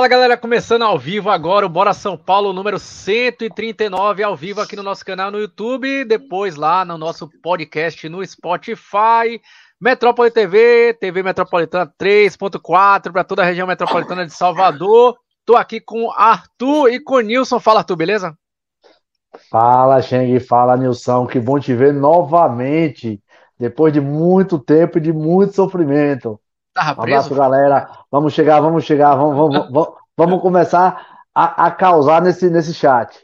Fala galera, começando ao vivo agora o Bora São Paulo número 139 ao vivo aqui no nosso canal no YouTube, depois lá no nosso podcast no Spotify, Metrópole TV, TV Metropolitana 3.4 para toda a região metropolitana de Salvador. Tô aqui com Arthur e com Nilson. Fala Arthur, beleza? Fala, Cheng, fala, Nilson. Que bom te ver novamente, depois de muito tempo e de muito sofrimento. Tava um abraço, galera. Vamos chegar, vamos chegar, vamos, vamos, vamos, vamos começar a, a, causar nesse, nesse chat.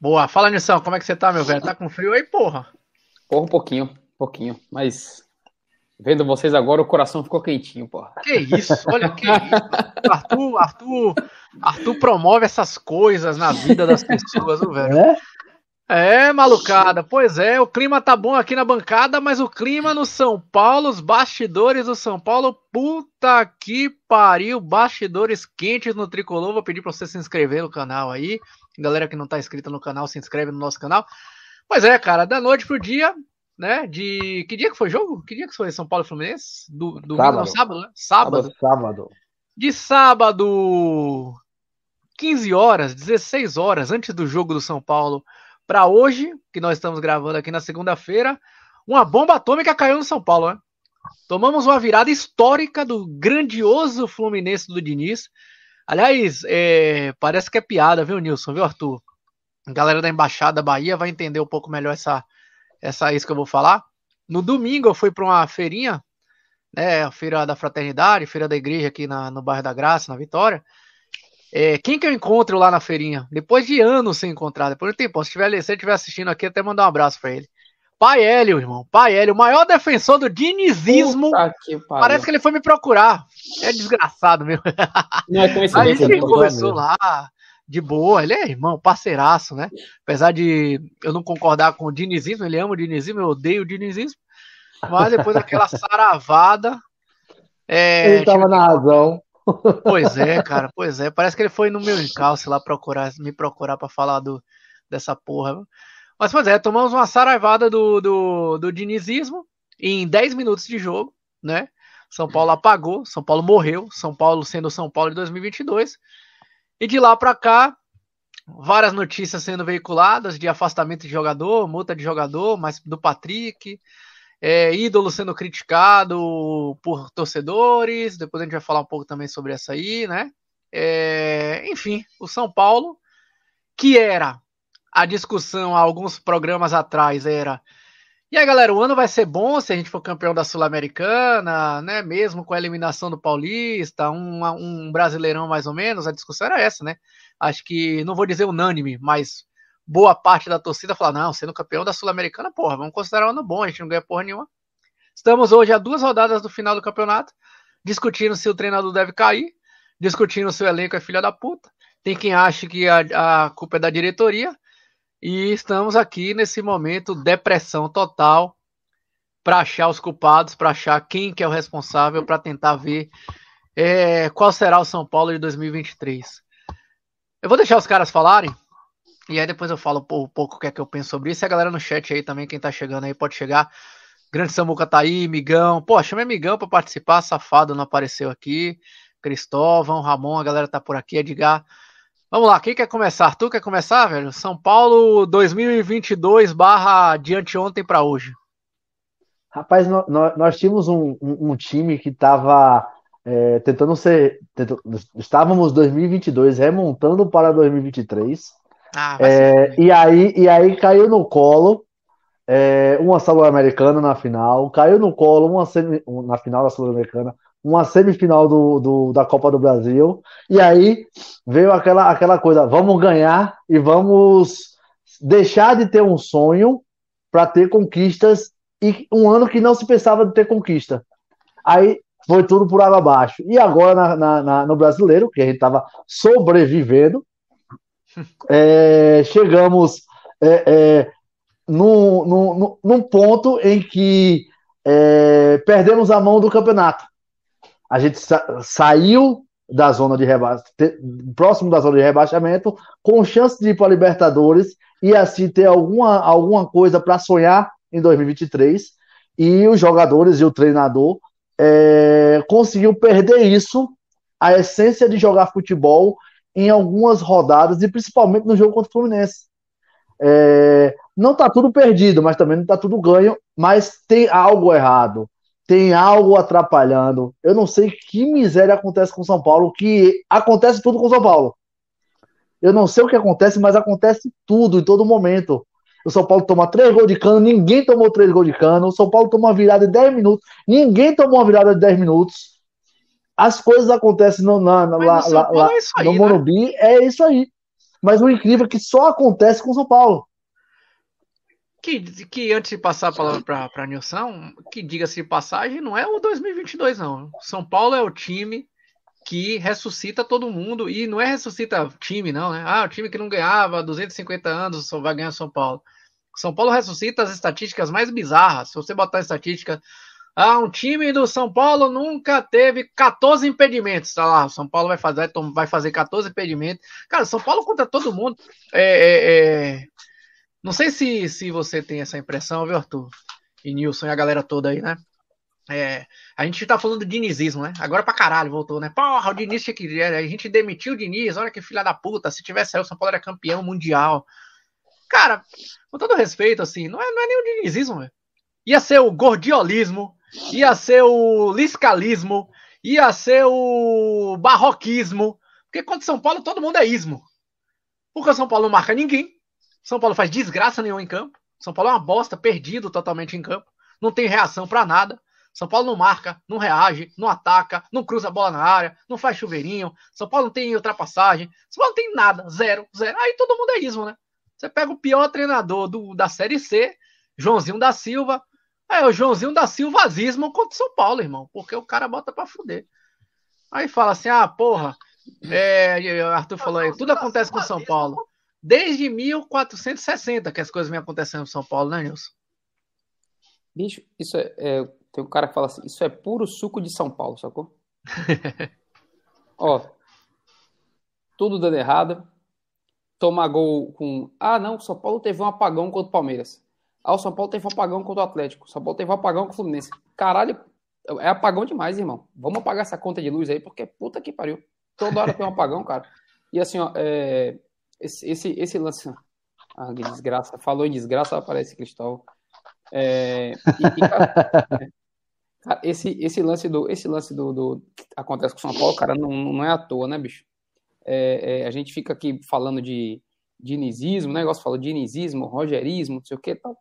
Boa, fala Nilson, como é que você tá, meu velho? Tá com frio aí, porra? Porra, um pouquinho, um pouquinho, mas vendo vocês agora o coração ficou quentinho, porra. Que isso, olha que isso. Arthur, Arthur, Arthur promove essas coisas na vida das pessoas, velho. É? É, malucada. Pois é, o clima tá bom aqui na bancada, mas o clima no São Paulo, os bastidores do São Paulo, puta que pariu, bastidores quentes no Tricolor. Vou pedir pra você se inscrever no canal aí. Galera que não tá inscrita no canal, se inscreve no nosso canal. Pois é, cara, da noite pro dia, né? De. Que dia que foi o jogo? Que dia que foi São Paulo e Fluminense? Do, do sábado. Não, sábado, né? Sábado. Sábado. De sábado, 15 horas, 16 horas antes do jogo do São Paulo para hoje, que nós estamos gravando aqui na segunda-feira, uma bomba atômica caiu no São Paulo, né? Tomamos uma virada histórica do grandioso Fluminense do Diniz. Aliás, é, parece que é piada, viu, Nilson, viu, Arthur? A galera da Embaixada Bahia vai entender um pouco melhor essa, essa isso que eu vou falar. No domingo eu fui para uma feirinha, né, a feira da fraternidade, feira da igreja aqui na, no bairro da Graça, na Vitória. É, quem que eu encontro lá na feirinha? Depois de anos sem encontrar, depois de tempo. Se tiver, se estiver assistindo aqui, até mandar um abraço para ele. Pai Hélio, irmão. Pai Hélio, o maior defensor do dinizismo. Que Parece que ele foi me procurar. É desgraçado, meu. Não é coincidência. Aí ele começou lá, de boa. Ele é irmão, parceiraço, né? Apesar de eu não concordar com o dinizismo, ele ama o dinizismo, eu odeio o dinizismo. Mas depois daquela saravada. É, ele tava na razão. Pois é, cara, pois é. Parece que ele foi no meu encalço lá procurar, me procurar para falar do, dessa porra. Mas, pois é, tomamos uma saraivada do, do, do dinizismo em 10 minutos de jogo, né? São Paulo apagou, São Paulo morreu, São Paulo sendo São Paulo de 2022. E de lá para cá, várias notícias sendo veiculadas de afastamento de jogador, multa de jogador, mas do Patrick, é, ídolo sendo criticado por torcedores. Depois a gente vai falar um pouco também sobre essa aí, né? É, enfim, o São Paulo, que era a discussão há alguns programas atrás, era. E aí, galera, o ano vai ser bom se a gente for campeão da Sul-Americana, né? Mesmo com a eliminação do Paulista, um, um brasileirão mais ou menos, a discussão era essa, né? Acho que, não vou dizer unânime, mas boa parte da torcida fala: não, sendo campeão da Sul-Americana, porra, vamos considerar um ano bom, a gente não ganha porra nenhuma. Estamos hoje a duas rodadas do final do campeonato, discutindo se o treinador deve cair, discutindo se o elenco é filha da puta. Tem quem acha que a, a culpa é da diretoria. E estamos aqui nesse momento, depressão total, para achar os culpados, para achar quem que é o responsável, para tentar ver é, qual será o São Paulo de 2023. Eu vou deixar os caras falarem, e aí depois eu falo um pouco o que é que eu penso sobre isso. E a galera no chat aí também, quem tá chegando aí, pode chegar. Grande Samuca tá aí, Migão. Pô, chamei Migão pra participar, safado não apareceu aqui. Cristóvão, Ramon, a galera tá por aqui, Edgar. Vamos lá, quem quer começar? Arthur quer começar, velho? São Paulo 2022 barra de anteontem para hoje. Rapaz, nós, nós tínhamos um, um, um, time que tava é, tentando ser... Tentando, estávamos 2022 remontando para 2023 ah, é, e, aí, e aí caiu no colo é, uma Sul-Americana na final, caiu no colo uma semi, na final da Sul-Americana, uma semifinal do, do, da Copa do Brasil, e aí veio aquela, aquela coisa: vamos ganhar e vamos deixar de ter um sonho para ter conquistas, e um ano que não se pensava de ter conquista. Aí foi tudo por água abaixo. E agora na, na, na, no brasileiro, que a gente estava sobrevivendo, é, chegamos é, é, num, num, num, ponto em que é, perdemos a mão do campeonato. A gente sa saiu da zona de rebaixamento, próximo da zona de rebaixamento, com chance de ir para a Libertadores e assim ter alguma, alguma coisa para sonhar em 2023. E os jogadores e o treinador é, conseguiu perder isso a essência de jogar futebol em algumas rodadas e principalmente no jogo contra o Fluminense. É, não está tudo perdido, mas também não está tudo ganho, mas tem algo errado, tem algo atrapalhando. Eu não sei que miséria acontece com São Paulo, que acontece tudo com São Paulo. Eu não sei o que acontece, mas acontece tudo, em todo momento. O São Paulo toma três gols de cano, ninguém tomou três gols de cano. O São Paulo toma uma virada de 10 minutos, ninguém tomou uma virada de 10 minutos. As coisas acontecem no, na, na, lá, lá, lá é aí, no né? Morumbi, né? é isso aí. Mas o incrível é que só acontece com o São Paulo. Que, que antes de passar a palavra para Nilson, que diga-se de passagem, não é o 2022, não. São Paulo é o time que ressuscita todo mundo. E não é ressuscita time, não, né? Ah, o time que não ganhava 250 anos só vai ganhar São Paulo. São Paulo ressuscita as estatísticas mais bizarras. Se você botar estatística, ah, um time do São Paulo nunca teve 14 impedimentos. Tá lá, São Paulo vai fazer, vai fazer 14 impedimentos. Cara, São Paulo contra todo mundo. É, é, é... Não sei se, se você tem essa impressão, viu, Arthur? E Nilson e a galera toda aí, né? É, a gente tá falando de dinizismo, né? Agora pra caralho voltou, né? Porra, o Diniz tinha que. A gente demitiu o Diniz, olha que filha da puta. Se tivesse aí, o São Paulo era campeão mundial. Cara, com todo respeito, assim, não é, não é nem o dinizismo, velho. Ia ser o gordiolismo, ia ser o liscalismo, ia ser o barroquismo. Porque contra São Paulo todo mundo é ismo. Porque o São Paulo não marca ninguém. São Paulo faz desgraça nenhuma em campo. São Paulo é uma bosta, perdido totalmente em campo. Não tem reação para nada. São Paulo não marca, não reage, não ataca, não cruza a bola na área, não faz chuveirinho. São Paulo não tem ultrapassagem. São Paulo não tem nada, zero, zero. Aí todo mundo é ismo, né? Você pega o pior treinador do, da Série C, Joãozinho da Silva. É o Joãozinho da Silva ismo contra o São Paulo, irmão. Porque o cara bota pra fuder. Aí fala assim: ah, porra. É, Arthur falou aí, tudo acontece com São Paulo. Desde 1460 que as coisas vêm acontecendo em São Paulo, né, Nilson? Bicho, isso é, é tem um cara que fala assim: Isso é puro suco de São Paulo, sacou? Ó, tudo dando errado. Tomar gol com. Ah, não, São Paulo teve um apagão contra o Palmeiras. Ah, o São Paulo teve apagão contra o Atlético. O São Paulo teve apagão com o Fluminense. Caralho, é apagão demais, irmão. Vamos apagar essa conta de luz aí, porque puta que pariu. Toda hora tem um apagão, cara. E assim, ó, é... esse, esse, esse lance. Ah, que desgraça. Falou em desgraça, aparece Cristóvão. É... E, cara, Cara, esse, esse lance do esse lance do, do acontece com o São Paulo, cara, não, não é à toa, né, bicho? É, é, a gente fica aqui falando de dinizismo, né? Negócio fala dinizismo, rogerismo, não sei o que tal.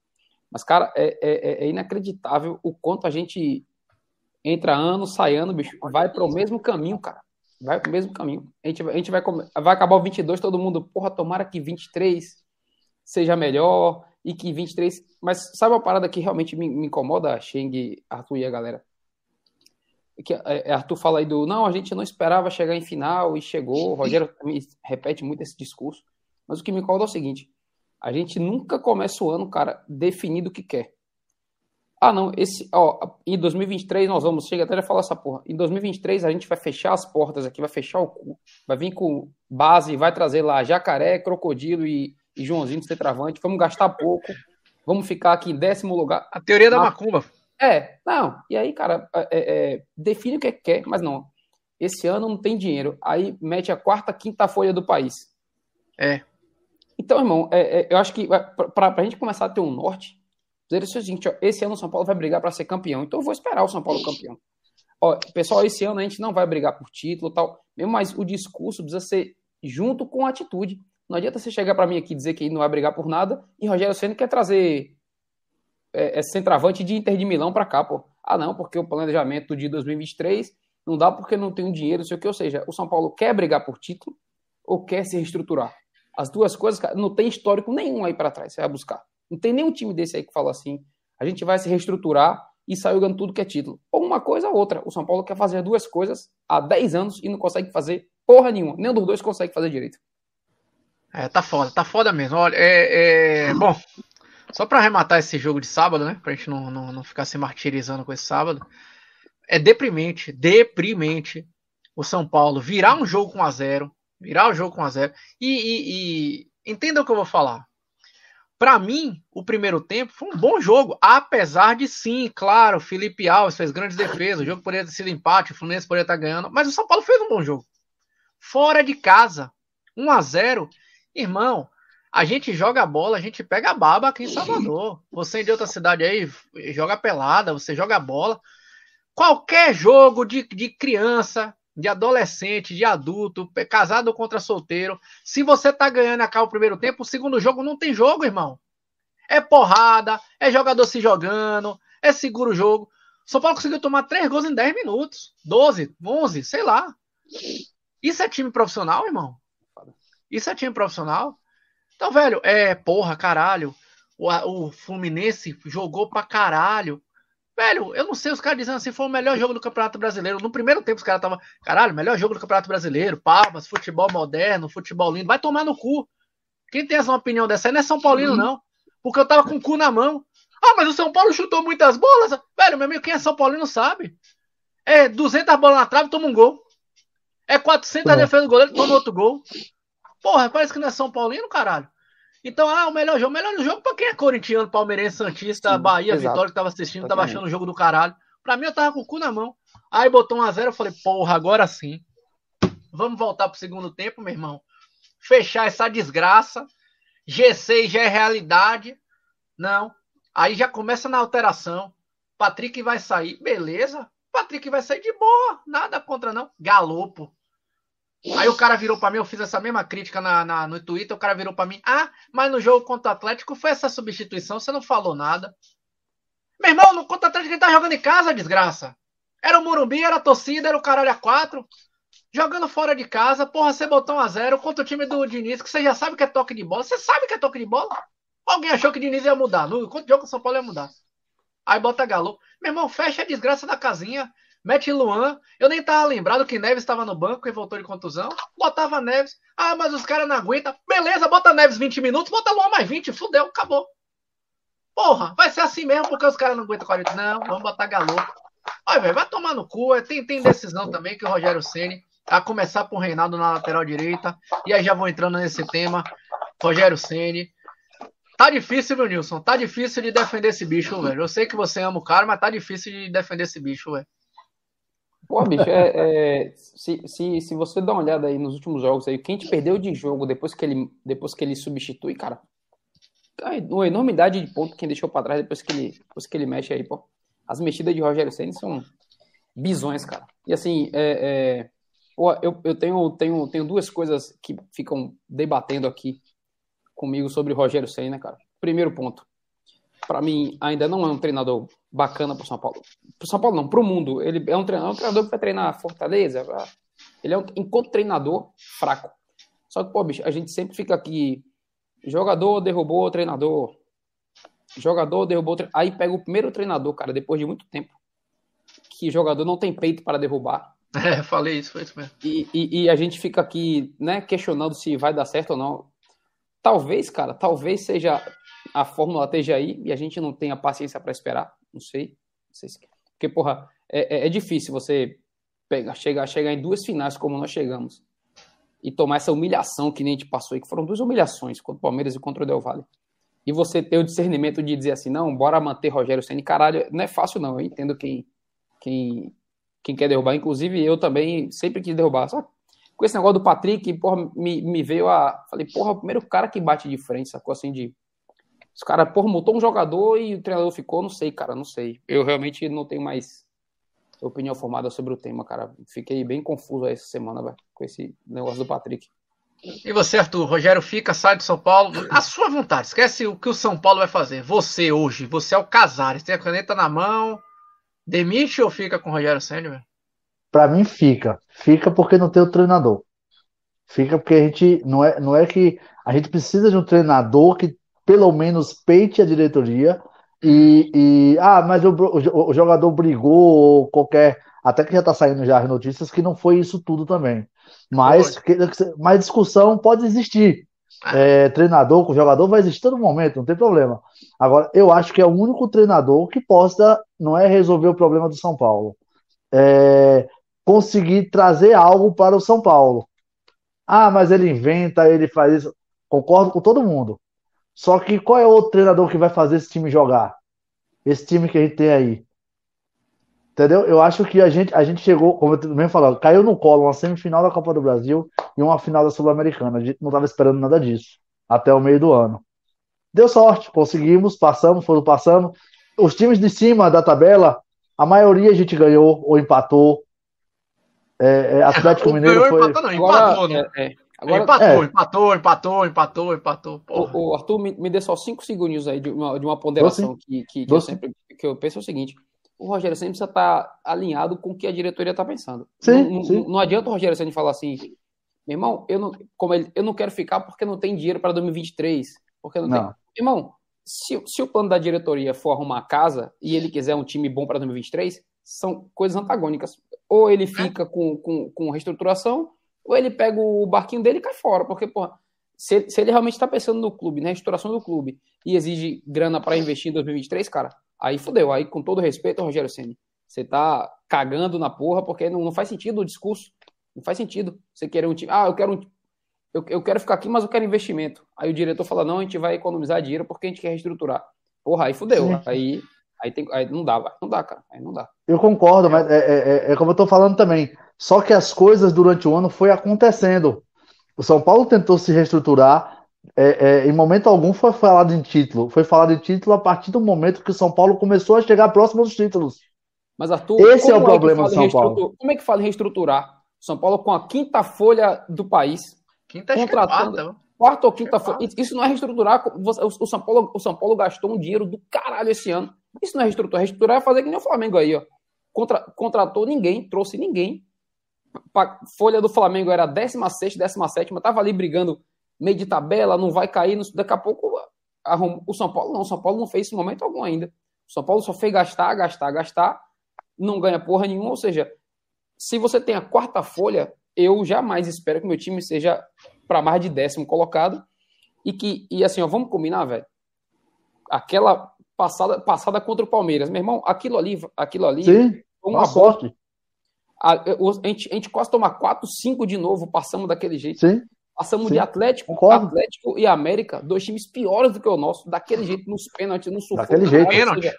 Mas, cara, é, é, é, inacreditável o quanto a gente entra ano, sai ano, bicho, vai para o mesmo caminho, cara. Vai para o mesmo caminho. A gente, a gente vai, vai acabar o 22, todo mundo, porra, tomara que 23 seja melhor, e que 23. Mas sabe uma parada que realmente me, me incomoda, Sheng, Arthur e a galera? Que é, é, Arthur fala aí do não, a gente não esperava chegar em final e chegou. O Rogério também repete muito esse discurso. Mas o que me incomoda é o seguinte: a gente nunca começa o ano, cara, definido o que quer. Ah, não, esse, ó, em 2023 nós vamos, chega até já falar essa porra. Em 2023 a gente vai fechar as portas aqui, vai fechar o cu, vai vir com base, vai trazer lá jacaré, crocodilo e e Joãozinho de centroavante, vamos gastar pouco, vamos ficar aqui em décimo lugar. A teoria da macumba. É, não. E aí, cara, é, é, define o que quer, mas não. Esse ano não tem dinheiro. Aí mete a quarta, quinta folha do país. É. Então, irmão, é, é eu acho que para a gente começar a ter um norte, dizer o seguinte: ó, esse ano o São Paulo vai brigar para ser campeão. Então eu vou esperar o São Paulo campeão. Ó, pessoal, esse ano a gente não vai brigar por título tal, mas o discurso precisa ser junto com a atitude. Não adianta você chegar para mim aqui e dizer que não vai brigar por nada e Rogério Senna quer trazer é, é centroavante de Inter de Milão para cá, pô. Ah, não, porque o planejamento de 2023 não dá porque não tem um dinheiro, não sei o que. Ou seja, o São Paulo quer brigar por título ou quer se reestruturar? As duas coisas, não tem histórico nenhum aí para trás, você vai buscar. Não tem nenhum time desse aí que fala assim, a gente vai se reestruturar e sair ganhando tudo que é título. Ou uma coisa ou outra. O São Paulo quer fazer duas coisas há 10 anos e não consegue fazer porra nenhuma. Nenhum dos dois consegue fazer direito. É, tá foda, tá foda mesmo. Olha, é, é... bom, só para arrematar esse jogo de sábado, né? Pra gente não, não, não ficar se martirizando com esse sábado. É deprimente, deprimente o São Paulo virar um jogo com a zero, virar o jogo com a zero. E, e, e entenda o que eu vou falar. Para mim, o primeiro tempo foi um bom jogo, apesar de sim, claro, Felipe Alves fez grandes defesas, o jogo poderia ter sido empate, o Fluminense poderia estar ganhando, mas o São Paulo fez um bom jogo. Fora de casa, 1 a 0 irmão, a gente joga bola, a gente pega a baba aqui em Salvador. Você é de outra cidade aí, joga pelada, você joga bola. Qualquer jogo de, de criança, de adolescente, de adulto, casado contra solteiro. Se você tá ganhando a cá o primeiro tempo, o segundo jogo não tem jogo, irmão. É porrada, é jogador se jogando, é seguro o jogo. São Paulo conseguiu tomar três gols em 10 minutos, 12, 11, sei lá. Isso é time profissional, irmão? Isso é time profissional? Então, velho, é porra, caralho. O, o Fluminense jogou pra caralho. Velho, eu não sei, os caras dizendo assim, foi o melhor jogo do Campeonato Brasileiro. No primeiro tempo os caras estavam, caralho, melhor jogo do Campeonato Brasileiro, palmas, futebol moderno, futebol lindo. Vai tomar no cu. Quem tem essa opinião dessa aí não é São Paulino, não. Porque eu tava com o cu na mão. Ah, mas o São Paulo chutou muitas bolas. Velho, meu amigo, quem é São Paulino sabe. É 200 bolas na trave, toma um gol. É 400 a defesa do goleiro, toma outro gol. Porra, parece que não é São Paulino, caralho. Então, ah, o melhor jogo. O melhor jogo pra quem é corintiano, palmeirense, santista, Sim, Bahia, exato. Vitória, que tava assistindo, tava achando o jogo do caralho. Pra mim, eu tava com o cu na mão. Aí botou 1x0, eu falei, porra, agora sim. Vamos voltar pro segundo tempo, meu irmão. Fechar essa desgraça. G6 já é realidade. Não. Aí já começa na alteração. Patrick vai sair. Beleza. Patrick vai sair de boa. Nada contra, não. Galopo. Aí o cara virou para mim, eu fiz essa mesma crítica na, na, no Twitter, o cara virou para mim, ah, mas no jogo contra o Atlético foi essa substituição, você não falou nada. Meu irmão, no contra o Atlético ele tá jogando em casa, desgraça. Era o Morumbi, era a torcida, era o caralho a quatro. Jogando fora de casa, porra, você botou um a zero contra o time do Diniz, que você já sabe que é toque de bola. Você sabe que é toque de bola? Alguém achou que o Diniz ia mudar. No contra o jogo o São Paulo ia mudar. Aí bota Galo. Meu irmão, fecha a desgraça da casinha. Mete Luan. Eu nem tava lembrado que Neves estava no banco e voltou de contusão. Botava Neves. Ah, mas os caras não aguentam. Beleza, bota Neves 20 minutos, bota Luan mais 20. Fudeu, acabou. Porra, vai ser assim mesmo porque os caras não aguentam 40. Não, vamos botar Galo. Olha, velho, vai tomar no cu. É, tem, tem decisão também que o Rogério Ceni a começar por Reinaldo na lateral direita. E aí já vou entrando nesse tema. Rogério Ceni. Tá difícil, meu Nilson. Tá difícil de defender esse bicho, velho. Eu sei que você ama o cara, mas tá difícil de defender esse bicho, velho. Pô, bicho, é, é, se, se, se você dá uma olhada aí nos últimos jogos aí, quem te perdeu de jogo depois que ele, depois que ele substitui, cara, uma enormidade de ponto quem deixou para trás depois que ele, depois que ele mexe aí, pô. As mexidas de Rogério Senna são bisões, cara. E assim, é, é, pô, eu, eu tenho, tenho, tenho duas coisas que ficam debatendo aqui comigo sobre Rogério Senna, cara. Primeiro ponto, para mim, ainda não é um treinador bacana para São Paulo. Para São Paulo não, para o mundo. Ele é um treinador, é um treinador que vai treinar Fortaleza. Ele é um, enquanto treinador fraco. Só que, pô, bicho, a gente sempre fica aqui. Jogador derrubou o treinador. Jogador derrubou. Tre... Aí pega o primeiro treinador, cara, depois de muito tempo. Que jogador não tem peito para derrubar. É, falei isso, foi isso mesmo. E, e, e, a gente fica aqui, né, questionando se vai dar certo ou não. Talvez, cara, talvez seja a fórmula esteja aí e a gente não tenha paciência para esperar. Não sei. Não sei se... Porque, porra, é, é, é, difícil você pegar, chegar, chegar em duas finais como nós chegamos e tomar essa humilhação que nem gente passou aí, que foram duas humilhações contra o Palmeiras e contra o Del Valle. E você ter o discernimento de dizer assim, não, bora manter Rogério Senna. Caralho, não é fácil não, eu entendo quem, quem, quem quer derrubar. Inclusive, eu também sempre quis derrubar. Só com esse negócio do Patrick, porra, me, me veio a... Falei, porra, o primeiro cara que bate de frente, sacou assim, de os caras, porra, mutou um jogador e o treinador ficou, não sei, cara, não sei. Eu realmente não tenho mais opinião formada sobre o tema, cara. Fiquei bem confuso essa semana, véio, com esse negócio do Patrick. E você, Arthur? Rogério fica, sai do São Paulo. A sua vontade. Esquece o que o São Paulo vai fazer. Você hoje, você é o Casares, tem a caneta na mão. Demite ou fica com o Rogério Senna, Pra mim fica. Fica porque não tem o treinador. Fica porque a gente. Não é, não é que a gente precisa de um treinador que pelo menos peite a diretoria e, e ah, mas o, o, o, jogador brigou ou qualquer, até que já está saindo já as notícias que não foi isso tudo também. Mas, que, mas discussão pode existir. É, treinador com jogador vai existir todo momento, não tem problema. Agora, eu acho que é o único treinador que possa, não é resolver o problema do São Paulo, é conseguir trazer algo para o São Paulo. Ah, mas ele inventa, ele faz isso. Concordo com todo mundo. Só que qual é o outro treinador que vai fazer esse time jogar? Esse time que a gente tem aí. Entendeu? Eu acho que a gente, a gente chegou, como eu mesmo falando, caiu no colo uma semifinal da Copa do Brasil e uma final da Sul-Americana. A gente não estava esperando nada disso até o meio do ano. Deu sorte, conseguimos, passamos, foram passando. Os times de cima da tabela, a maioria a gente ganhou ou empatou. É, é, Atlético Mineiro ganhou, foi. Empatou, não, empatou, né? É, é. Agora, empatou, é. empatou, empatou, empatou, empatou. O, o, Arthur, me, me dê só cinco segundos aí de uma, de uma ponderação que, que, que eu sempre que eu penso é o seguinte: o Rogério sempre precisa estar tá alinhado com o que a diretoria está pensando. Sim, não, sim. Não, não, adianta o Rogério Senna falar assim, meu irmão, eu não, como ele, eu não quero ficar porque não tem dinheiro para 2023. Porque não, não. tem. Irmão, se, se o plano da diretoria for arrumar a casa e ele quiser um time bom para 2023, são coisas antagônicas. Ou ele fica com, com, com reestruturação, ou ele pega o barquinho dele e cai fora. Porque, porra, se, se ele realmente está pensando no clube, na restauração do clube, e exige grana para investir em 2023, cara, aí fudeu. Aí, com todo respeito, Rogério Senni, você tá cagando na porra, porque não, não faz sentido o discurso. Não faz sentido você querer um time. Ah, eu quero um. Eu, eu quero ficar aqui, mas eu quero investimento. Aí o diretor fala: não, a gente vai economizar dinheiro porque a gente quer reestruturar. Porra, aí fudeu. Sim. Aí, aí, tem, aí não dá, não dá, cara. Aí não dá. Eu concordo, mas é, é, é, é como eu tô falando também. Só que as coisas durante o ano foi acontecendo. O São Paulo tentou se reestruturar. É, é, em momento algum foi falado em título. Foi falado em título a partir do momento que o São Paulo começou a chegar próximo dos títulos. Mas, Arthur, esse é o problema do São Paulo. Como é que fala em reestruturar? São Paulo com a quinta folha do país. Quinta contratando. É quarta, quarta ou quinta é folha. Isso não é reestruturar. O São, Paulo, o São Paulo gastou um dinheiro do caralho esse ano. Isso não é reestruturar. Reestruturar é fazer que nem o Flamengo aí, ó. Contra, contratou ninguém, trouxe ninguém folha do Flamengo era 16, 17, tava ali brigando meio de tabela, não vai cair. Daqui a pouco o São Paulo não, o São Paulo não fez esse momento algum ainda. O São Paulo só fez gastar, gastar, gastar, não ganha porra nenhuma. Ou seja, se você tem a quarta folha, eu jamais espero que meu time seja para mais de décimo colocado. E que, e assim, ó, vamos combinar, velho. Aquela passada, passada contra o Palmeiras, meu irmão, aquilo ali, aquilo ali Sim, uma sorte. A, a, gente, a gente quase toma 4, 5 de novo, passamos daquele jeito. Sim. Passamos Sim. de Atlético, Concordo. Atlético e América, dois times piores do que o nosso, daquele jeito, nos pênaltis, no sufoco. Daquele jeito. Pênalti.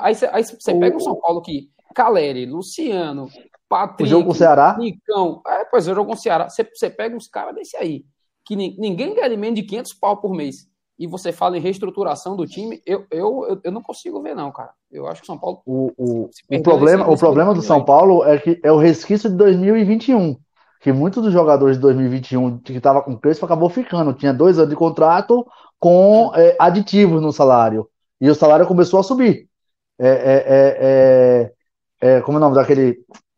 Aí você pega o São Paulo que Caleri, Luciano, Patrick, O jogo com o Ceará. Nicão. É, pois é, o jogo com o Ceará. Você pega uns caras desse aí, que ni, ninguém ganha menos de 500 pau por mês e você fala em reestruturação do time, eu, eu, eu, não consigo ver, não, cara. Eu acho que o São Paulo. O, o, o problema, o problema do São Paulo é que é o resquício de 2021. Que muitos dos jogadores de 2021 que estavam com preço acabou ficando. Tinha dois anos de contrato com é, aditivos no salário. E o salário começou a subir. É, é, é, é como é o nome daquele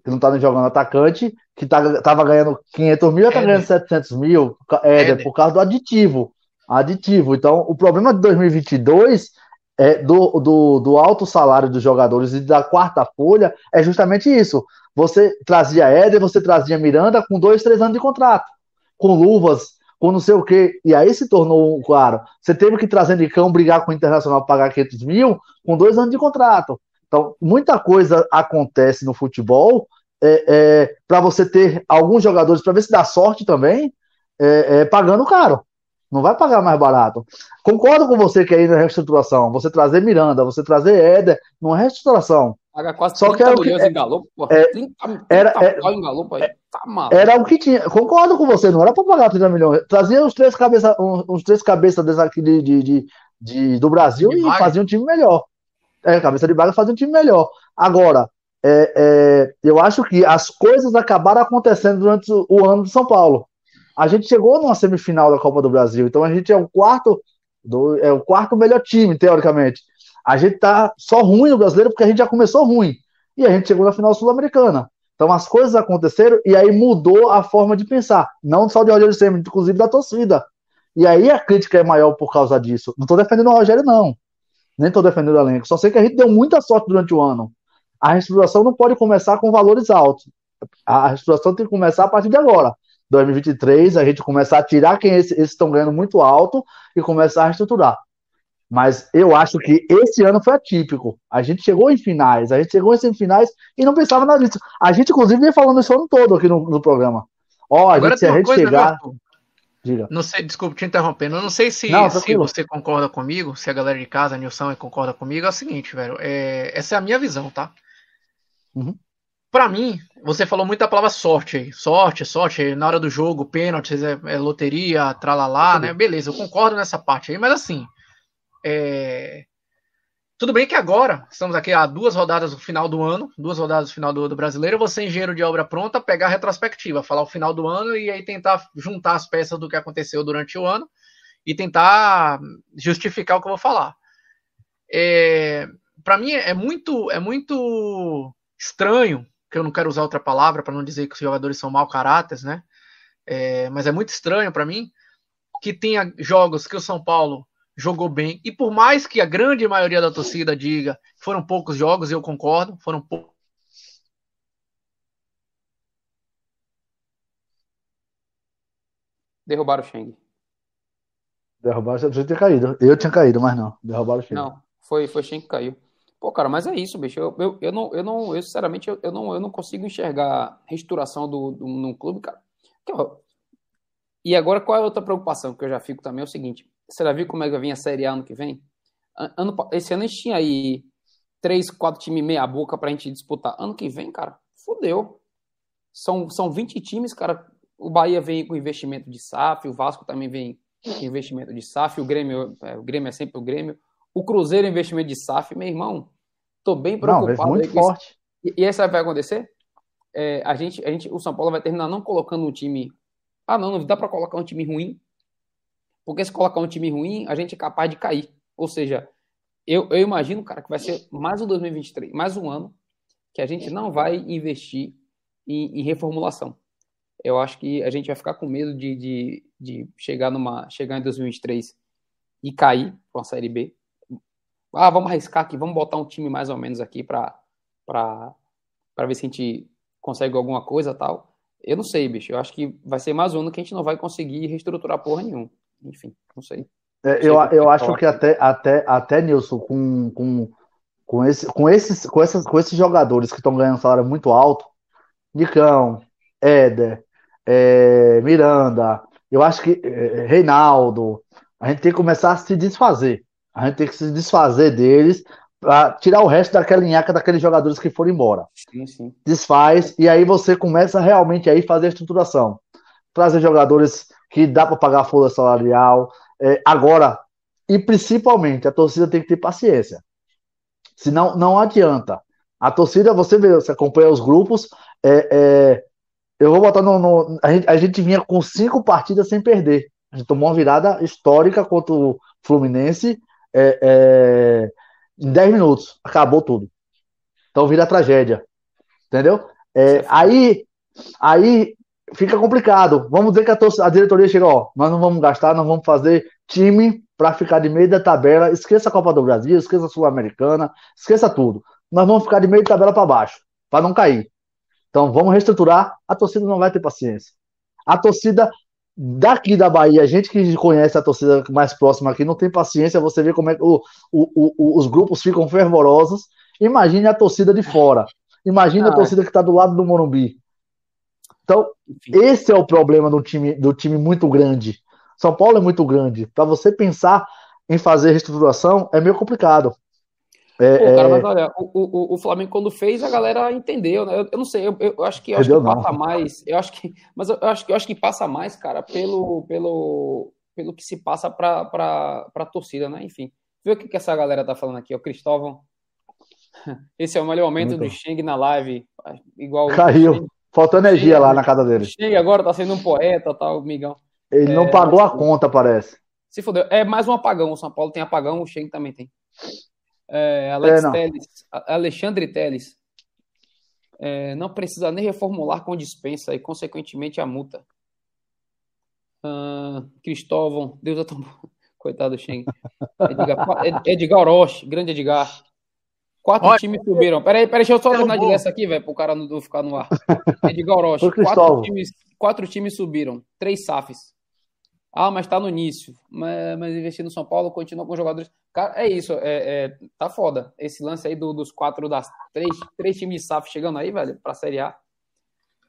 que não tá jogando atacante, que tá, tava ganhando 500 mil, tá ganhando 700 mil, Éder, por causa do aditivo aditivo. Então, o problema de 2022 é do, do, do alto salário dos jogadores e da quarta folha é justamente isso. Você trazia Éder, você trazia Miranda com dois, três anos de contrato, com luvas, com não sei o quê. E aí se tornou, claro, você teve que trazer Nicão, brigar com o Internacional, pagar 500 mil, com dois anos de contrato. Então, muita coisa acontece no futebol é, é, para você ter alguns jogadores, para ver se dá sorte também, é, é pagando caro. Não vai pagar mais barato. Concordo com você que aí na reestruturação, você trazer Miranda, você trazer Éder, não é reestruturação. Paga quase Só 30 que era milhões que, em Galo, porra. É, 30, 30 era, era, em é, tá maluco. Era o que tinha. Concordo com você, não era para pagar 30 milhões. Trazia os três cabeças, uns, três cabeças desse aqui de, de, de, de do Brasil de e fazia um time melhor. É, cabeça de baga fazia um time melhor. Agora, é, é, eu acho que as coisas acabaram acontecendo durante o, o ano de São Paulo. A gente chegou numa semifinal da Copa do Brasil, então a gente é o quarto, do, é o quarto melhor time, teoricamente. A gente tá só ruim no brasileiro porque a gente já começou ruim. E a gente chegou na final sul-americana. Então as coisas aconteceram e aí mudou a forma de pensar. Não só de Rogério Senna, inclusive da torcida. E aí a crítica é maior por causa disso. Não estou defendendo o Rogério, não. Nem estou defendendo o elenco. Só sei que a gente deu muita sorte durante o ano. A reestruturação não pode começar com valores altos. A reestruturação tem que começar a partir de agora. 2023 a gente começar a tirar quem esses estão ganhando muito alto e começar a reestruturar. Mas eu acho que esse ano foi atípico. A gente chegou em finais, a gente chegou em semifinais e não pensava nada disso. A gente, inclusive, vem falando isso o ano todo aqui no, no programa. Ó, a gente, se a gente chegar. Diga. Não sei, desculpa te interrompendo. Eu não sei se, não, se você concorda comigo, se a galera de casa, a Nilson, concorda comigo. É o seguinte, velho. É, essa é a minha visão, tá? Uhum. Para mim, você falou muito a palavra sorte aí. Sorte, sorte, na hora do jogo, pênaltis, é, é loteria, tralalá, né? Beleza, eu concordo nessa parte aí, mas assim. É... Tudo bem que agora, estamos aqui a duas rodadas do final do ano, duas rodadas do final do, do brasileiro, você, engenheiro de obra pronta, pegar a retrospectiva, falar o final do ano e aí tentar juntar as peças do que aconteceu durante o ano e tentar justificar o que eu vou falar. É, para mim é muito, é muito estranho, que eu não quero usar outra palavra para não dizer que os jogadores são mau caráter, né? É, mas é muito estranho para mim que tenha jogos que o São Paulo jogou bem. E por mais que a grande maioria da torcida diga foram poucos jogos, eu concordo, foram poucos. Derrubaram o Sheng. Derrubaram, você tinha caído. Eu tinha caído, mas não. Derrubaram o Sheng. Não, foi, foi Sheng que caiu. Pô, cara, mas é isso, bicho. Eu, eu, eu, não, eu, não, eu sinceramente, eu, eu, não, eu não consigo enxergar restauração do, do, num clube, cara. E agora, qual é a outra preocupação que eu já fico também? É o seguinte: você já viu como é que vai vir a Série A ano que vem? Ano, esse ano a gente tinha aí três, quatro times meia boca pra gente disputar. Ano que vem, cara, fodeu. São, são 20 times, cara. O Bahia vem com investimento de SAF, o Vasco também vem com investimento de SAF, o Grêmio, é, o Grêmio é sempre o Grêmio. O Cruzeiro investimento de SAF, meu irmão. Tô bem preocupado. Não, muito forte. E, e essa vai acontecer? É, a gente, a gente, o São Paulo vai terminar não colocando um time. Ah, não, não dá para colocar um time ruim porque se colocar um time ruim, a gente é capaz de cair. Ou seja, eu, eu imagino, cara, que vai ser mais um 2023, mais um ano que a gente não vai investir em, em reformulação. Eu acho que a gente vai ficar com medo de, de, de chegar numa chegar em 2023 e cair para uma série B. Ah, vamos arriscar aqui, vamos botar um time mais ou menos aqui para ver se a gente consegue alguma coisa tal. Eu não sei, bicho. Eu acho que vai ser mais um ano que a gente não vai conseguir reestruturar porra nenhuma enfim, não sei. É, eu, eu acho que até, até, até Nilson, com, com, com, esse, com, esses, com, esses, com esses jogadores que estão ganhando salário muito alto, Nicão, Éder, é, Miranda, eu acho que é, Reinaldo, a gente tem que começar a se desfazer. A gente tem que se desfazer deles para tirar o resto daquela linhaca daqueles jogadores que foram embora. Sim, sim. Desfaz, e aí você começa realmente aí fazer a estruturação. Trazer jogadores que dá para pagar a folha salarial. É, agora, e principalmente, a torcida tem que ter paciência. Senão, não adianta. A torcida, você vê, você acompanha os grupos, é, é, eu vou botar no. no a, gente, a, gente, vinha com cinco partidas sem perder. A gente tomou uma virada histórica contra o Fluminense é, é em 10 minutos. Acabou tudo. Então vira tragédia. Entendeu? É, aí, aí fica complicado. Vamos dizer que a, a diretoria chega, ó, nós não vamos gastar, nós vamos fazer time para ficar de meio da tabela. Esqueça a Copa do Brasil, esqueça a Sul-Americana, esqueça tudo. Nós vamos ficar de meio da tabela para baixo, para não cair. Então vamos reestruturar. A torcida não vai ter paciência. A torcida daqui da Bahia, a gente que conhece a torcida mais próxima aqui, não tem paciência. Você vê como é que o, o, o, os grupos ficam fervorosos. Imagine a torcida de fora. Imagine ah, a torcida que está do lado do Morumbi. Então, Enfim. esse é o problema do time, do time muito grande. São Paulo é muito grande. Para você pensar em fazer reestruturação é meio complicado. É, Pô, cara, é... mas olha, o, o, o, Flamengo quando fez, a galera entendeu, né? Eu, eu não sei, eu, eu, acho que, eu acho que passa mais, eu acho que, mas eu acho que eu acho que passa mais, cara, pelo pelo pelo que se passa para para torcida, né? Enfim, vê o que, que essa galera tá falando aqui, o Cristóvão. Esse é o melhor momento Muito. do Xing na live, igual caiu. Faltou energia lá na casa dele. Chega agora, tá sendo um poeta, tal, tá, migão. Ele é, não pagou a conta, parece. Se fodeu. É mais um apagão. O São Paulo tem apagão, o Cheng também tem. É, Alex é, Teles, Alexandre Teles. É, não precisa nem reformular com dispensa e, consequentemente, a multa. Uh, Cristóvão, Deus é tão Coitado do Cheng. Edgar, Edgar Orochi, grande Edgar. Quatro Olha, times subiram. Peraí, peraí, deixa eu só terminar de ler essa aqui, velho, pro cara não ficar no ar. Edgar Orochi. quatro, times, quatro times subiram. Três SAFs. Ah, mas tá no início. Mas, mas investir no São Paulo continua com jogadores. Cara, é isso. É, é, tá foda. Esse lance aí do, dos quatro, das três, três times SAF chegando aí, velho, pra Série A.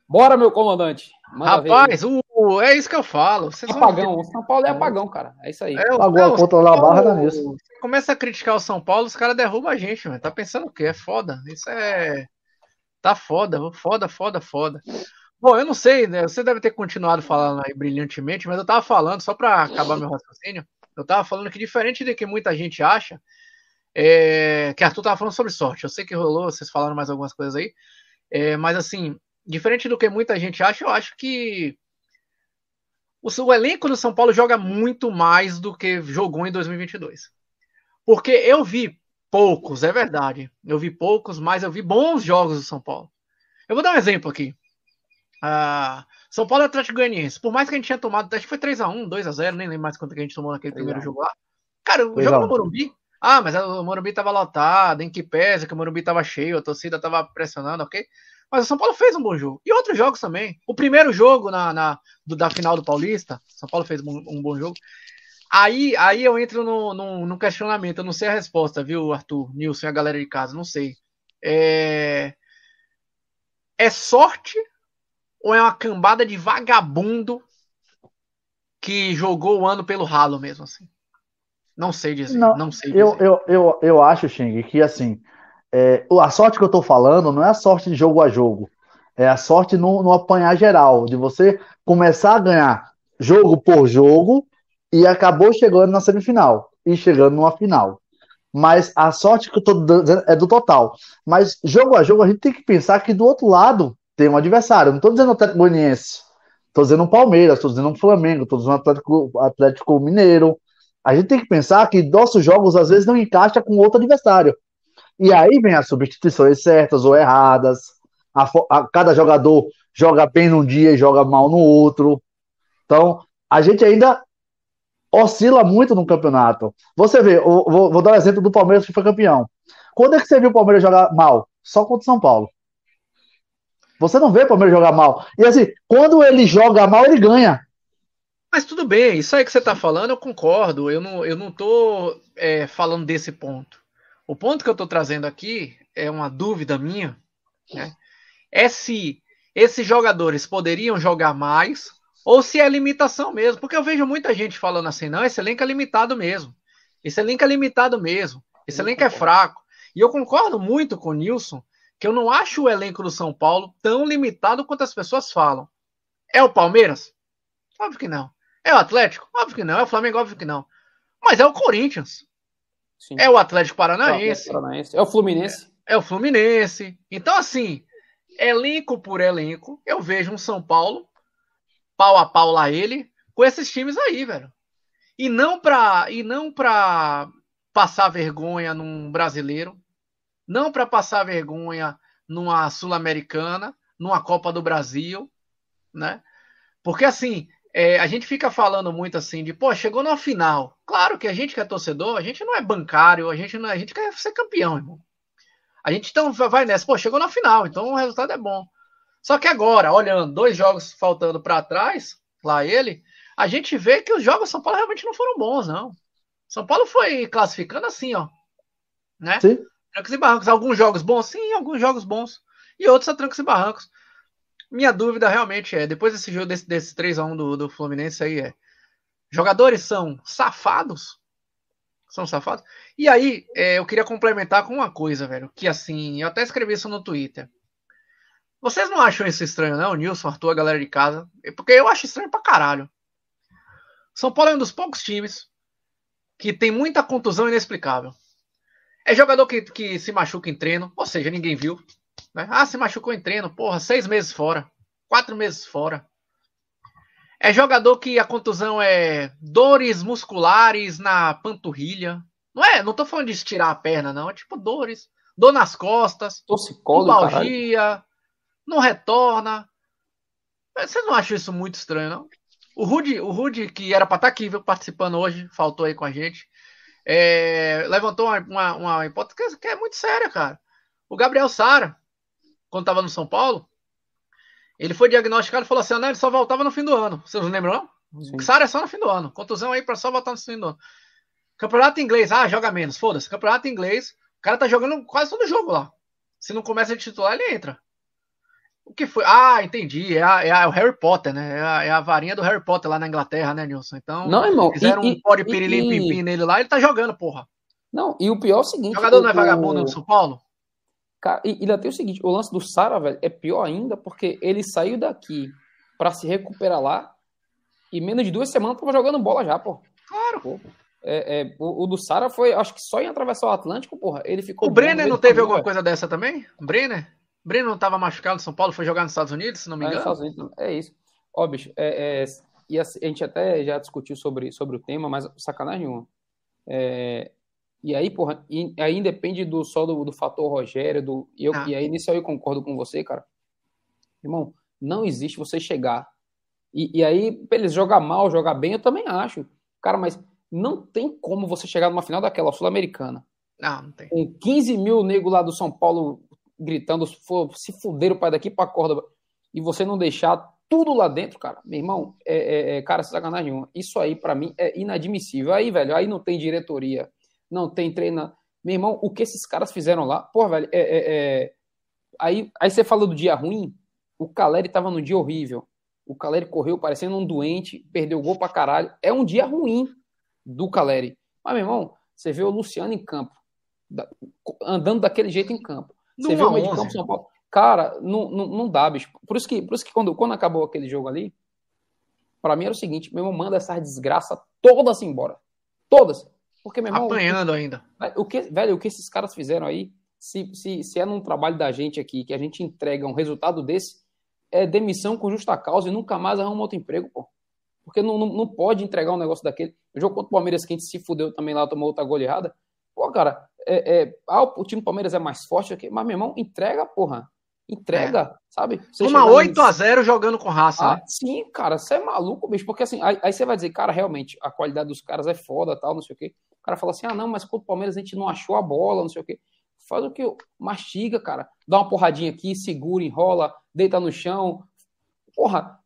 Bora, meu comandante. Manda Rapaz, o, Paulo, é isso que eu falo. Vocês apagão, o São Paulo é apagão, cara. É isso aí. É, Agora controlar a barra tá nisso. Começa a criticar o São Paulo, os caras derrubam a gente, mano. Tá pensando o quê? É foda. Isso é. Tá foda, foda, foda, foda. Bom, eu não sei, né? Você deve ter continuado falando aí brilhantemente, mas eu tava falando, só para acabar meu raciocínio, eu tava falando que diferente do que muita gente acha, é... que Arthur tava falando sobre sorte. Eu sei que rolou, vocês falaram mais algumas coisas aí, é... mas assim, diferente do que muita gente acha, eu acho que o, o elenco do São Paulo joga muito mais do que jogou em 2022. Porque eu vi poucos, é verdade. Eu vi poucos, mas eu vi bons jogos do São Paulo. Eu vou dar um exemplo aqui. Uh, São Paulo e Atlético Goianiense. Por mais que a gente tinha tomado, acho que foi 3x1, 2x0, nem lembro mais quanto que a gente tomou naquele primeiro jogo lá. Cara, o jogo no Morumbi. Ah, mas o Morumbi tava lotado, em que pesa que o Morumbi tava cheio, a torcida tava pressionando, ok? Mas o São Paulo fez um bom jogo. E outros jogos também. O primeiro jogo na, na do, da final do Paulista, São Paulo fez um, um bom jogo. Aí, aí eu entro no, no, no, questionamento, eu não sei a resposta, viu, Arthur, Nilson e a galera de casa, não sei. É, é sorte ou é uma cambada de vagabundo que jogou o ano pelo ralo mesmo, assim? Não sei dizer, não, não sei dizer. Eu, eu, eu, eu acho, Xing, que assim, é, a sorte que eu tô falando não é a sorte de jogo a jogo, é a sorte no, no apanhar geral, de você começar a ganhar jogo por jogo e acabou chegando na semifinal e chegando numa final. Mas a sorte que eu tô dando é do total. Mas jogo a jogo, a gente tem que pensar que do outro lado tem um adversário. não estou dizendo Atlético Goianiense, estou dizendo um Palmeiras, estou dizendo um Flamengo, estou dizendo um Atlético, Atlético Mineiro. A gente tem que pensar que nossos jogos às vezes não encaixam com outro adversário. E aí vem as substituições certas ou erradas. A, a, cada jogador joga bem num dia e joga mal no outro. Então, a gente ainda oscila muito no campeonato. Você vê, vou, vou, dar um exemplo do Palmeiras que foi campeão. Quando é que você viu o Palmeiras jogar mal? Só contra o São Paulo. Você não vê o Palmeiras jogar mal. E assim, quando ele joga mal, ele ganha. Mas tudo bem, isso aí que você está falando, eu concordo. Eu não, eu não é, falando desse ponto. O ponto que eu estou trazendo aqui é uma dúvida minha, né? É se esses jogadores poderiam jogar mais ou se é limitação mesmo. Porque eu vejo muita gente falando assim, não, esse elenco é limitado mesmo. Esse elenco é limitado mesmo. Esse elenco é fraco. E eu concordo muito com o Nilson que eu não acho o elenco do São Paulo tão limitado quanto as pessoas falam. É o Palmeiras? Óbvio que não. É o Atlético? Óbvio que não. É o Flamengo? Óbvio que não. Mas é o Corinthians. Sim. É o Atlético Paranaense. É o Fluminense. É, é o Fluminense. Então, assim, elenco por elenco, eu vejo um São Paulo, pau a pau lá ele, com esses times aí, velho. E não pra, e não pra passar vergonha num brasileiro, não para passar vergonha numa Sul-Americana, numa Copa do Brasil, né? Porque assim, é, a gente fica falando muito assim de, pô, chegou na final. Claro que a gente que é torcedor, a gente não é bancário, a gente não, a gente quer ser campeão, irmão. A gente então vai nessa, pô, chegou na final, então o resultado é bom. Só que agora, olhando dois jogos faltando para trás, lá ele, a gente vê que os jogos São Paulo realmente não foram bons, não. São Paulo foi classificando assim, ó, né? Sim. Trancos e barrancos. Alguns jogos bons, sim, alguns jogos bons. E outros a trancos e barrancos. Minha dúvida realmente é, depois desse jogo, desse, desse 3x1 do, do Fluminense aí, é. Jogadores são safados? São safados? E aí, é, eu queria complementar com uma coisa, velho. Que assim, eu até escrevi isso no Twitter. Vocês não acham isso estranho, não, Nilson, Arthur, a galera de casa? É porque eu acho estranho pra caralho. São Paulo é um dos poucos times que tem muita contusão inexplicável. É jogador que, que se machuca em treino, ou seja, ninguém viu. Né? Ah, se machucou em treino, porra, seis meses fora, quatro meses fora. É jogador que a contusão é dores musculares na panturrilha. Não é, não tô falando de estirar a perna, não. É tipo dores. Dor nas costas. Pubalgia. Não retorna. Vocês não acham isso muito estranho, não? O Rude, o Rude que era para estar tá aqui, viu, participando hoje, faltou aí com a gente é, levantou uma, uma, uma hipótese que é muito séria, cara. O Gabriel Sara, quando estava no São Paulo, ele foi diagnosticado e falou assim: ah, ele só voltava no fim do ano. Vocês não lembram, não? Sara é só no fim do ano. Contusão aí para só voltar no fim do ano. Campeonato inglês, ah, joga menos, foda-se. Campeonato inglês, o cara tá jogando quase todo jogo lá. Se não começa a titular, ele entra. O que foi? Ah, entendi. É, a, é, a, é, o Harry Potter, né? É a, é a, varinha do Harry Potter lá na Inglaterra, né, Nilson? Então, não, irmão, fizeram e, um pó pirilim pipi nele lá, ele tá jogando, porra. Não, e o pior é o seguinte. O jogador o, não é vagabundo do São Paulo? Cara, e ainda tem o seguinte: o lance do Sara, velho, é pior ainda porque ele saiu daqui para se recuperar lá e menos de duas semanas tava jogando bola já, pô. Claro. Pô. É, é, o, o, do Sara foi, acho que só em atravessar o Atlântico, porra. Ele ficou. O Brenner não teve alguma coisa dessa também? O Brenner? O Brenner não tava machucado em São Paulo, foi jogar nos Estados Unidos, se não me é, engano? É, é isso. Ó, bicho, é, é, e a, a, gente até já discutiu sobre, sobre o tema, mas sacanagem nenhuma. É, e aí, porra, e, aí depende do, só do, do fator Rogério, do, e, eu, ah. e aí nisso eu concordo com você, cara. Irmão, não existe você chegar. E, e aí, eles jogar mal, jogar bem, eu também acho. Cara, mas não tem como você chegar numa final daquela Sul-Americana. Não, não tem. Com 15 mil negros lá do São Paulo gritando, se fuderam para daqui para Córdoba, e você não deixar tudo lá dentro, cara, meu irmão, é, é, é cara, sacanagem nenhuma. Isso aí, para mim, é inadmissível. Aí, velho, aí não tem diretoria, não tem treina. Meu irmão, o que esses caras fizeram lá, pô, velho, é, é, é, Aí, aí você fala do dia ruim, o Caleri tava no dia horrível. O Caleri correu parecendo um doente, perdeu o gol pra caralho. É um dia ruim do Caleri. Mas, meu irmão, você vê o Luciano em campo, andando daquele jeito em campo. Você vê o meio de campo São Paulo. Cara, não, não, não dá, bicho. Por isso que, por isso que quando, quando acabou aquele jogo ali, para mim era o seguinte: meu irmão manda essas desgraças todas embora. Todas. Porque, meu irmão. Apanhando o ainda. O que, velho, o que esses caras fizeram aí, se, se, se é num trabalho da gente aqui, que a gente entrega um resultado desse, é demissão com justa causa e nunca mais arruma outro emprego, pô. Porque não, não, não pode entregar um negócio daquele. O jogo contra o Palmeiras, que a gente se fudeu também lá, tomou outra goleada. Pô, cara, é, é, ah, o time do Palmeiras é mais forte aqui, mas, meu irmão, entrega, porra. Entrega, é. sabe? Você Uma 8 a 0 jogando com raça, ah, né? Sim, cara, você é maluco, bicho. Porque assim, aí, aí, você vai dizer, cara, realmente, a qualidade dos caras é foda, tal, não sei o quê. O cara fala assim, ah, não, mas contra o Palmeiras a gente não achou a bola, não sei o quê. Faz o que? Mastiga, cara. Dá uma porradinha aqui, segura, enrola, deita no chão. Porra,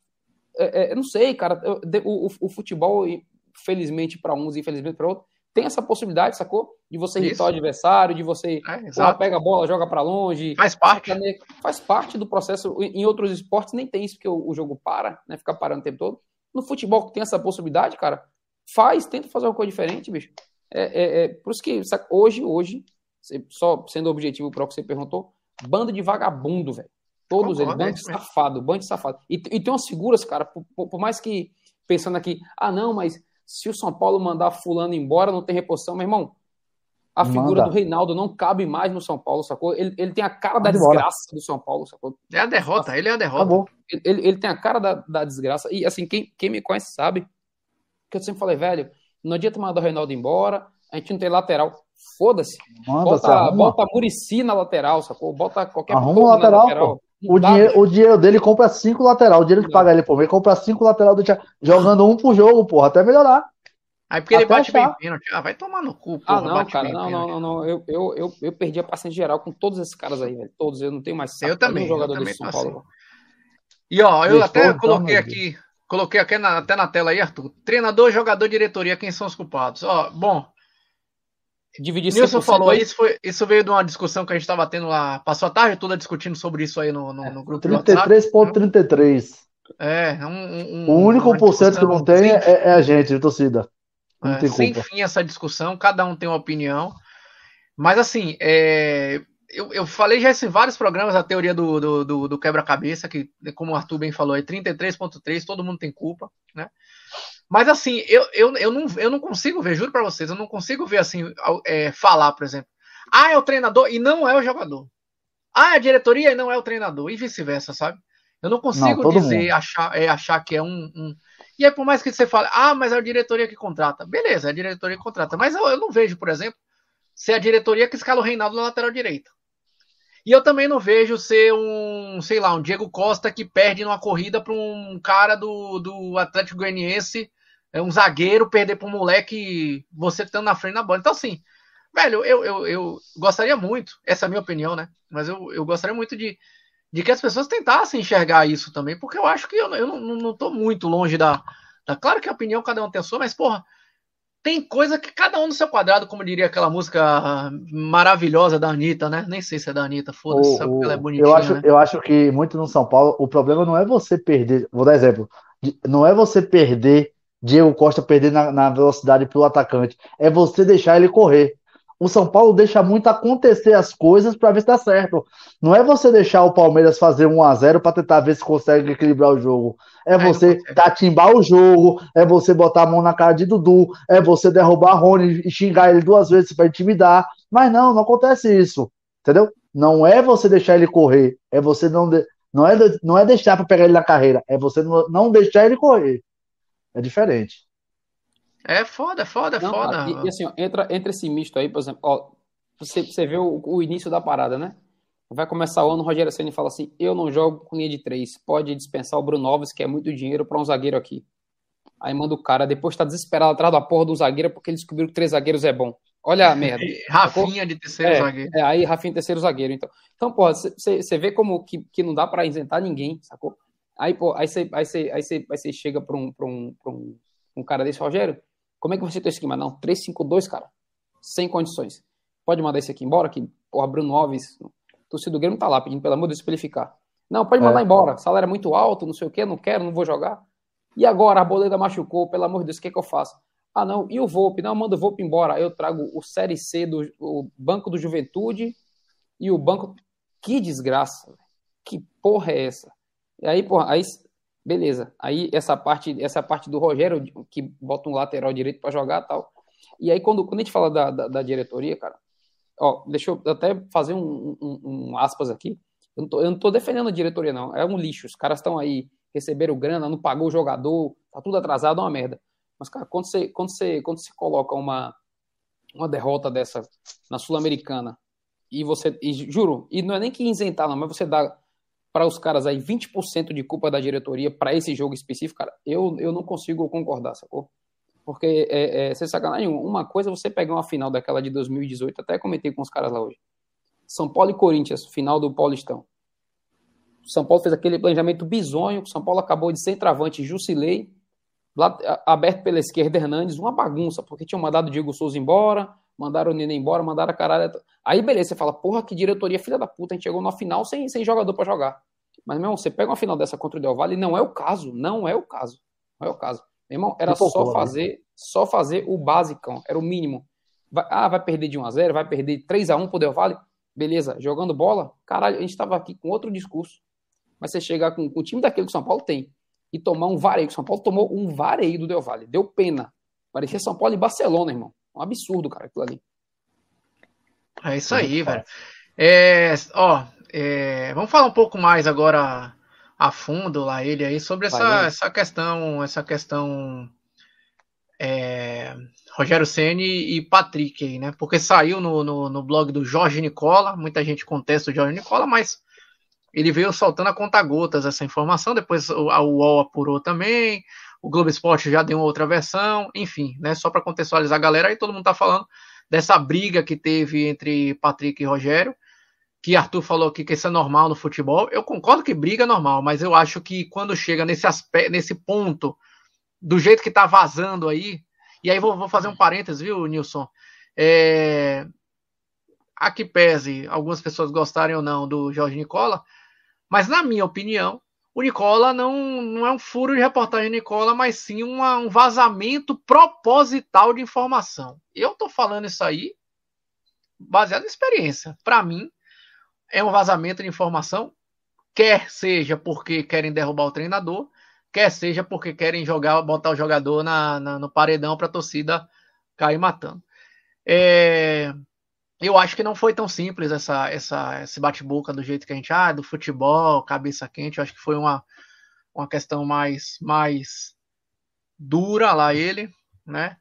é, é, não sei, cara. O, o, o futebol, felizmente para uns e infelizmente para outros, tem essa possibilidade, sacou? De você irritar o adversário, de você é, pega a bola, joga para longe. Faz parte. Faz parte do processo. Em outros esportes nem tem isso, porque o, jogo para, né? Fica parando o tempo todo. No futebol que tem essa possibilidade, cara, faz, tenta fazer uma coisa diferente, bicho. É, é, é por isso que hoje, hoje, só sendo objetivo para o que você perguntou, bando de vagabundo, velho. Todos eles, bando de safado, bando de safado. E, e tem umas figuras, cara, por, por mais que pensando aqui, ah, não, mas se o São Paulo mandar fulano embora, não tem reposição, meu irmão. A figura Manda. do Reinaldo não cabe mais no São Paulo, sacou? Ele, ele tem a cara da desgraça do São Paulo, sacou? É a derrota, ele é a derrota. Ele, ele tem a cara da, da desgraça. E assim, quem, quem me conhece sabe que eu sempre falei, velho, não adianta mandar o Reinaldo embora, a gente não tem lateral. Foda-se. Bota, bota Murici na lateral, sacou? Bota qualquer Arruma um lateral, lateral. O dinheiro, o dinheiro dele compra cinco lateral. O dinheiro que paga ele por mês compra cinco lateral do jogando um por jogo, porra, até melhorar. Aí porque até ele bate achar. bem pênalti. Ah, vai tomar no cu, porra, Ah, não, cara, não, não, não, não, Eu, eu, eu, eu perdi a paciência geral com todos esses caras aí, velho. Todos, eu não tenho mais. Eu também, jogador eu também São Paulo. Assim. E ó, eu até coloquei aqui, coloquei aqui na, até na tela aí, Arthur. Treinador, jogador, diretoria, quem são os culpados? Ó, bom, dividir Nilson falou, isso, foi, isso veio de uma discussão que a gente estava tendo lá. Passou a tarde toda discutindo sobre isso aí no, no, no grupo 33,33. É, um, um, o único por cento que não tem é, é, a gente, de torcida. Não é, tem sem fim essa discussão, cada um tem uma opinião. Mas assim, é, eu, eu falei já em vários programas a teoria do, do, do, do quebra-cabeça, que, como o Arthur bem falou, é 33,3, todo mundo tem culpa, né? Mas assim, eu, eu, eu, não, eu não consigo ver, juro para vocês, eu não consigo ver assim, é, falar, por exemplo. Ah, é o treinador e não é o jogador. Ah, é a diretoria e não é o treinador, e vice-versa, sabe? Eu não consigo não, dizer, achar, é, achar que é um, um, E aí, por mais que você fale, ah, mas é a diretoria que contrata. Beleza, é a diretoria que contrata. Mas eu, eu não vejo, por exemplo, ser a diretoria que escala o Reinaldo na lateral direita. E eu também não vejo ser um, sei lá, um Diego Costa que perde numa corrida para um cara do, do Atlético Goianiense é um zagueiro perder para um moleque você estando na frente da bola. Então, assim, velho, eu, eu, eu gostaria muito, essa é a minha opinião, né? Mas eu, eu gostaria muito de, de que as pessoas tentassem enxergar isso também, porque eu acho que eu, eu não, não tô muito longe da, da. Claro que a opinião cada um tem a sua, mas, porra, tem coisa que cada um no seu quadrado, como diria aquela música maravilhosa da Anitta, né? Nem sei se é da Anitta, foda-se, porque ela é bonitinha. Eu acho, né? eu acho que muito no São Paulo, o problema não é você perder. Vou dar exemplo. Não é você perder, Diego Costa perder na, na velocidade pro atacante. É você deixar ele correr. O São Paulo deixa muito acontecer as coisas para ver se dá certo. Não é você deixar o Palmeiras fazer 1 a 0 para tentar ver se consegue equilibrar o jogo. É você tatimbar o jogo, é você botar a mão na cara de Dudu, é você derrubar Rony e xingar ele duas vezes para intimidar. Mas não, não acontece isso. Entendeu? Não é você deixar ele correr, é você não de... não é não é deixar para pegar ele na carreira, é você não deixar ele correr. É diferente. É foda, foda, não, foda. E, e, assim, ó, entra, entra esse misto aí, por exemplo, ó, você, você vê o, o início da parada, né? Vai começar o ano, o Rogério Senna fala assim: eu não jogo com linha de três, pode dispensar o Bruno Alves, que é muito dinheiro para um zagueiro aqui. Aí manda o cara, depois tá desesperado atrás da porra do zagueiro, porque ele descobriu que três zagueiros é bom. Olha a merda. Rafinha de terceiro é, zagueiro. É, aí Rafinha terceiro zagueiro, então. Então, pô, você vê como que, que não dá para isentar ninguém, sacou? Aí, pô, aí você aí cê, aí cê, aí cê chega pra um, pra, um, pra um, um cara desse, Rogério, como é que você tem esse esquema? Não, 3-5-2, cara. Sem condições. Pode mandar esse aqui embora, que, porra, Bruno Alves, torcida do Grêmio tá lá pedindo, pelo amor de Deus, pra ele ficar. Não, pode mandar é. embora. Salário é muito alto, não sei o quê, não quero, não vou jogar. E agora, a boleda machucou, pelo amor de Deus, o que, é que eu faço? Ah, não, e o Volpe? Não, manda o Volpe embora. Eu trago o Série C do o Banco do Juventude e o Banco. Que desgraça, que porra é essa? Aí, porra, aí Beleza. Aí essa parte, essa parte do Rogério, que bota um lateral direito para jogar tal. E aí, quando, quando a gente fala da, da, da, diretoria, cara, ó, deixa eu até fazer um, um, um aspas aqui. Eu não, tô, eu não tô defendendo a diretoria, não. É um lixo. Os caras estão aí, receberam grana, não pagou o jogador, tá tudo atrasado, é uma merda. Mas, cara, quando você, quando você, quando você coloca uma, uma derrota dessa na Sul-Americana, e você, e, juro, e não é nem que isentar, não, mas você dá para os caras aí 20% de culpa da diretoria para esse jogo específico, cara, eu, eu não consigo concordar, sacou? Porque, é, é, sem sacanagem, uma coisa é você pegar uma final daquela de 2018, até comentei com os caras lá hoje. São Paulo e Corinthians, final do Paulistão. São Paulo fez aquele planejamento bizonho, São Paulo acabou de centroavante Jusilei, lá, aberto pela esquerda Hernandes, uma bagunça, porque tinham mandado Diego Souza embora, mandaram o Nene embora, mandaram a caralho. Aí beleza, você fala, porra, que diretoria filha da puta, a gente chegou na final sem, sem jogador para jogar. Mas, meu irmão, você pega uma final dessa contra o Del Valle, não é o caso, não é o caso. Não é o caso. Meu irmão, era só né? fazer, só fazer o basicão, era o mínimo. Vai, ah, vai perder de 1 a 0 vai perder 3 a 1 pro Del Valle? Beleza, jogando bola, caralho, a gente tava aqui com outro discurso. Mas você chegar com, com o time daquele que o São Paulo tem e tomar um vareio, o São Paulo tomou um vareio do Del Valle, deu pena. Parecia São Paulo e Barcelona, irmão. Um absurdo, cara, aquilo ali. É isso aí, velho. É, ó, é, vamos falar um pouco mais agora a fundo lá ele aí sobre essa, essa questão, essa questão é, Rogério Ceni e Patrick aí, né? Porque saiu no, no, no, blog do Jorge Nicola, muita gente contesta o Jorge Nicola, mas ele veio soltando a conta-gotas essa informação, depois a UOL apurou também, o Globo Esporte já deu outra versão, enfim, né? Só para contextualizar a galera, aí todo mundo tá falando dessa briga que teve entre Patrick e Rogério, que Arthur falou aqui que isso é normal no futebol. Eu concordo que briga é normal, mas eu acho que quando chega nesse aspecto, nesse ponto, do jeito que tá vazando aí, e aí vou, vou fazer um parênteses, viu, Nilson? É, a que pese algumas pessoas gostarem ou não do Jorge Nicola, mas na minha opinião, o Nicola não, não é um furo de reportagem Nicola, mas sim uma, um vazamento proposital de informação. Eu tô falando isso aí baseado em experiência. Para mim, é um vazamento de informação, quer seja porque querem derrubar o treinador, quer seja porque querem jogar, botar o jogador na, na no paredão para a torcida cair matando. É, eu acho que não foi tão simples essa, essa, esse bate-boca do jeito que a gente, ah, do futebol, cabeça quente. Eu acho que foi uma, uma questão mais, mais dura lá ele, né?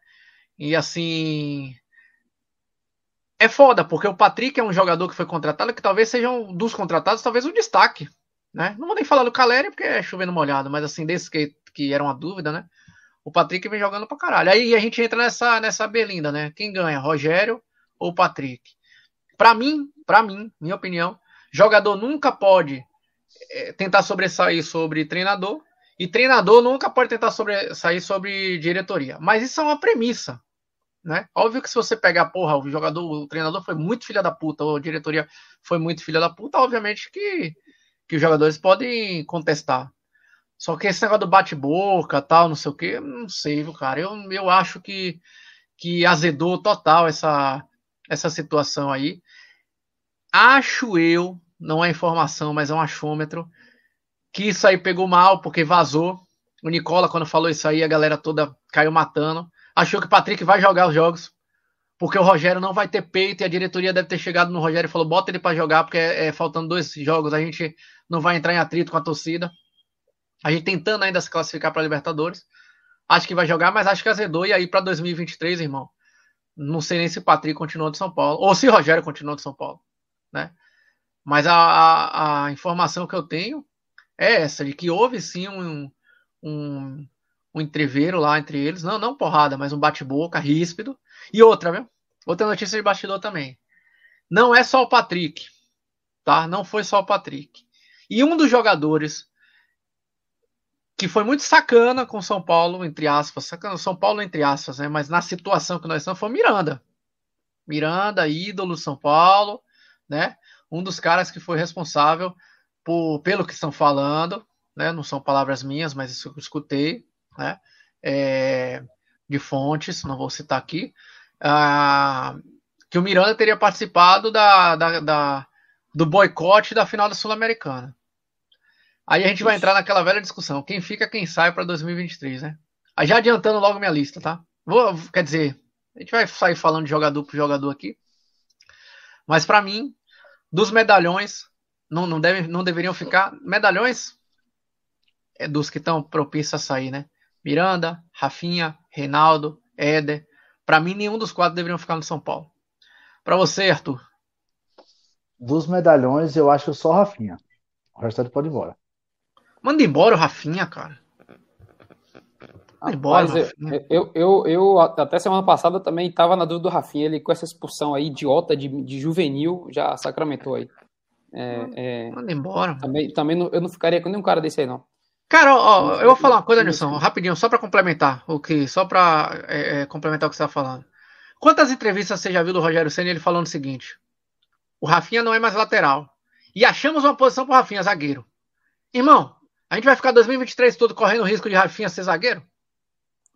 E assim. É foda, porque o Patrick é um jogador que foi contratado, que talvez seja um dos contratados, talvez um destaque, né? Não vou nem falar do Caleri, porque é chovendo molhado, mas assim, desse que, que era uma dúvida, né? O Patrick vem jogando pra caralho. Aí a gente entra nessa, nessa berlinda, né? Quem ganha, Rogério ou Patrick. Para mim, para mim, minha opinião, jogador nunca pode é, tentar sobressair sobre treinador e treinador nunca pode tentar sobressair sobre diretoria. Mas isso é uma premissa. Né? Óbvio que se você pegar, porra, o jogador, o treinador foi muito filha da puta, ou a diretoria foi muito filha da puta, obviamente que, que os jogadores podem contestar. Só que esse negócio do bate-boca, tal, não sei o que, não sei, viu, cara? Eu, eu acho que, que azedou total essa, essa situação aí. Acho eu, não é informação, mas é um achômetro, que isso aí pegou mal, porque vazou. O Nicola, quando falou isso aí, a galera toda caiu matando. Achou que o Patrick vai jogar os jogos, porque o Rogério não vai ter peito e a diretoria deve ter chegado no Rogério e falou: bota ele para jogar, porque é, é, faltando dois jogos, a gente não vai entrar em atrito com a torcida. A gente tentando ainda se classificar para Libertadores. Acho que vai jogar, mas acho que azedou. E aí, para 2023, irmão, não sei nem se o Patrick continuou de São Paulo, ou se o Rogério continuou de São Paulo, né? Mas a, a, a informação que eu tenho é essa, de que houve sim um, um, um entreveiro lá entre eles. Não, não porrada, mas um bate-boca ríspido. E outra, viu? Outra notícia de bastidor também. Não é só o Patrick, tá? Não foi só o Patrick. E um dos jogadores que foi muito sacana com São Paulo, entre aspas, sacana, São Paulo entre aspas, né? Mas na situação que nós estamos foi Miranda. Miranda, ídolo São Paulo, né? Um dos caras que foi responsável por, pelo que estão falando, né? Não são palavras minhas, mas isso eu escutei, né? É, de fontes, não vou citar aqui, ah, que o Miranda teria participado da, da, da do boicote da final da Sul-Americana. Aí a gente vai entrar naquela velha discussão: quem fica, quem sai para 2023, né? Aí já adiantando logo minha lista, tá? Vou, quer dizer, a gente vai sair falando de jogador por jogador aqui. Mas para mim, dos medalhões, não, não, deve, não deveriam ficar. Medalhões é dos que estão propícios a sair, né? Miranda, Rafinha, Reinaldo, Éder. Para mim, nenhum dos quatro deveriam ficar no São Paulo. Para você, Arthur? Dos medalhões, eu acho só Rafinha. O restante pode ir embora. Manda embora o Rafinha, cara. Manda embora, Rapaz, eu, eu, eu, até semana passada também estava na dúvida do Rafinha. Ele com essa expulsão aí idiota de, de juvenil já sacramentou aí. É, manda, é, manda embora. Também, também não, eu não ficaria com nenhum cara desse aí, não. Cara, ó, eu vou falar uma coisa, Nilson, rapidinho, só para complementar o que, só para é, é, complementar o que você está falando. Quantas entrevistas você já viu do Rogério Senna ele falando o seguinte: o Rafinha não é mais lateral e achamos uma posição para o Rafinha zagueiro. Irmão, a gente vai ficar 2023 todo correndo o risco de Rafinha ser zagueiro?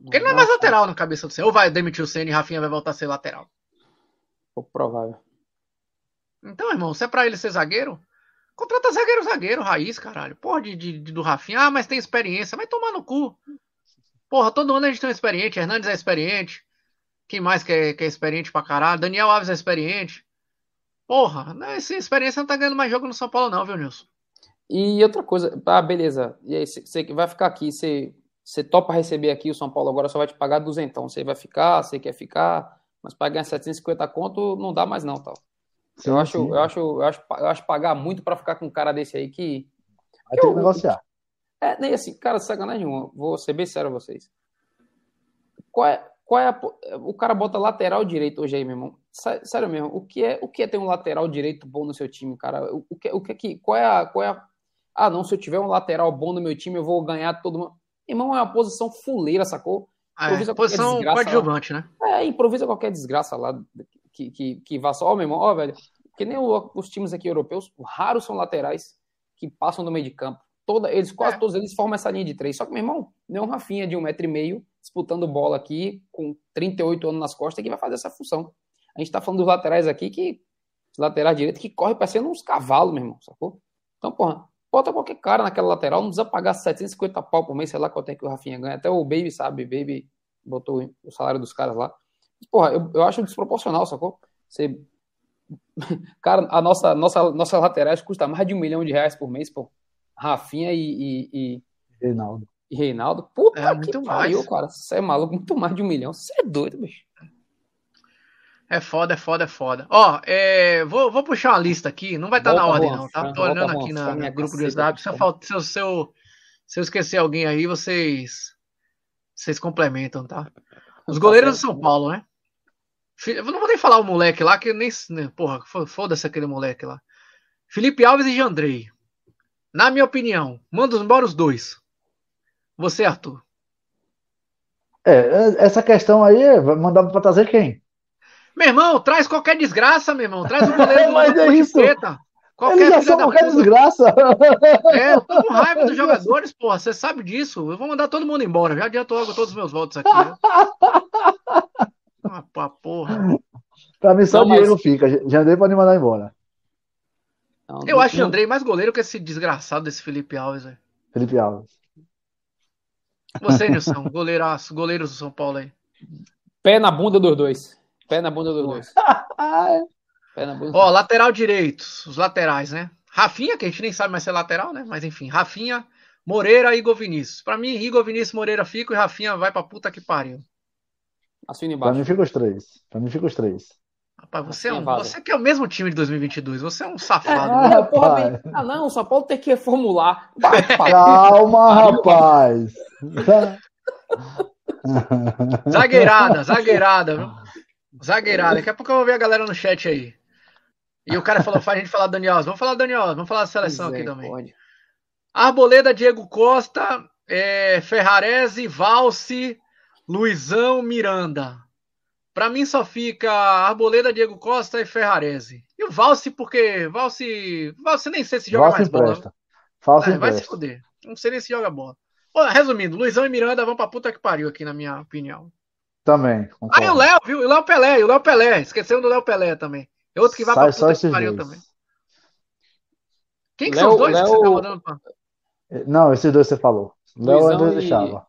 Porque ele não é mais lateral na cabeça do Senna. Ou vai demitir o Senna e Rafinha vai voltar a ser lateral? Pouco provável. Então, irmão, se é pra ele ser zagueiro, contrata zagueiro, zagueiro, raiz, caralho. Porra, de, de, de, do Rafinha. Ah, mas tem experiência. Vai tomar no cu. Porra, todo ano a gente tem um experiente. Hernandes é experiente. Quem mais que é, que é experiente pra caralho? Daniel Alves é experiente. Porra, né, essa experiência não tá ganhando mais jogo no São Paulo, não, viu, Nilson? E outra coisa, ah, beleza. E aí, você vai ficar aqui, você, você topa receber aqui, o São Paulo agora só vai te pagar duzentão. Você vai ficar, você quer ficar, mas para ganhar 750 conto não dá mais não, tal. Sim, eu, acho, eu, acho, eu, acho, eu acho pagar muito para ficar com um cara desse aí que. Vai ter que negociar. É, nem assim, cara, sacanagem nenhuma. Vou ser bem sério a vocês. Qual é, qual é a, o cara bota lateral direito hoje aí, meu irmão. Sério mesmo, o que é, o que é ter um lateral direito bom no seu time, cara? O, o que, o que, é qual é a, qual é a ah, não, se eu tiver um lateral bom no meu time, eu vou ganhar todo mundo. Irmão, é uma posição fuleira, sacou? Ah, é, é, posição coadjuvante, né? É, improvisa qualquer desgraça lá que, que, que vá só, ó, meu irmão, ó, velho. Porque nem os times aqui europeus, raros são laterais que passam do meio de campo. Toda, eles, quase é. todos eles formam essa linha de três. Só que, meu irmão, nem um Rafinha de um metro e meio disputando bola aqui com 38 anos nas costas que vai fazer essa função. A gente tá falando dos laterais aqui que. Os laterais direitos que correm parecendo uns cavalos, meu irmão, sacou? Então, porra, Bota qualquer cara naquela lateral, não precisa pagar 750 pau por mês, sei lá quanto é que o Rafinha ganha. Até o Baby sabe, Baby botou o salário dos caras lá. Porra, eu, eu acho desproporcional, sacou? Você... Cara, a nossa, nossa, nossa laterais custa mais de um milhão de reais por mês, pô. Rafinha e, e, e... Reinaldo. E Reinaldo. Puta é, que pariu, mais. cara. Você é maluco, muito mais de um milhão. Você é doido, bicho. É foda, é foda, é foda. Ó, é, vou, vou puxar uma lista aqui, não vai estar tá na ordem, não, tá? Tô olhando aqui na, no grupo do WhatsApp. Se eu, se, eu, se, eu, se eu esquecer alguém aí, vocês vocês complementam, tá? Os goleiros do São Paulo, né? Eu não vou nem falar o moleque lá, que nem. Né, porra, foda-se aquele moleque lá. Felipe Alves e Jandrei. Na minha opinião, manda embora os dois. Você, Arthur. É, essa questão aí, mandar pra trazer quem? Meu irmão, traz qualquer desgraça, meu irmão. Traz o goleiro Mas é isso. Preta. Qualquer Eles já são qualquer puta. desgraça. É, eu tô com raiva dos jogadores, porra. Você sabe disso. Eu vou mandar todo mundo embora. Já adiantou logo todos os meus votos aqui. Né? ah, porra. Pra mim só o Diego mas... fica. Jandrei pode mandar embora. Não, eu não, acho o Andrei mais goleiro que esse desgraçado desse Felipe Alves, velho. Felipe Alves. Você, Nilson, goleiraço, goleiros do São Paulo aí. Pé na bunda dos dois. Pé na bunda dos dois. Pé na bunda. Ó, lateral direito, os laterais, né? Rafinha, que a gente nem sabe mais ser lateral, né? Mas enfim, Rafinha, Moreira e Igor Vinícius. Pra mim, Igor Vinícius Moreira fica e Rafinha vai pra puta que pariu. Assina embaixo. Pra mim fica os três. Pra mim fica os três. Rapaz, você, é um, você que é o mesmo time de 2022, você é um safado. É, né? porra, ah, não, o São Paulo tem que reformular. Calma, rapaz. zagueirada, zagueirada, viu? Zagueirada. Daqui a pouco eu vou ver a galera no chat aí. E o cara falou, faz a gente falar do Daniel Vamos falar do Daniel vamos falar da seleção aqui também. Pode. Arboleda, Diego Costa, é, Ferrarese, Valse, Luizão, Miranda. Para mim só fica Arboleda, Diego Costa e Ferrarese. E o Valse, porque Valse, Valse nem sei se joga Valse mais bola. Valse é, vai se fuder. Não sei nem se joga bola. resumindo, Luizão e Miranda vão pra puta que pariu aqui, na minha opinião. Também. Concordo. Ah, e o Léo, viu? O Léo Pelé, o Léo Pelé. Esqueceu do Léo Pelé também. É outro que vai Sai pra puta que pariu dois. também. Quem que Léo, são os dois Léo... que você tá mandando pra... Não, esses dois você falou. Léo ainda e... deixava.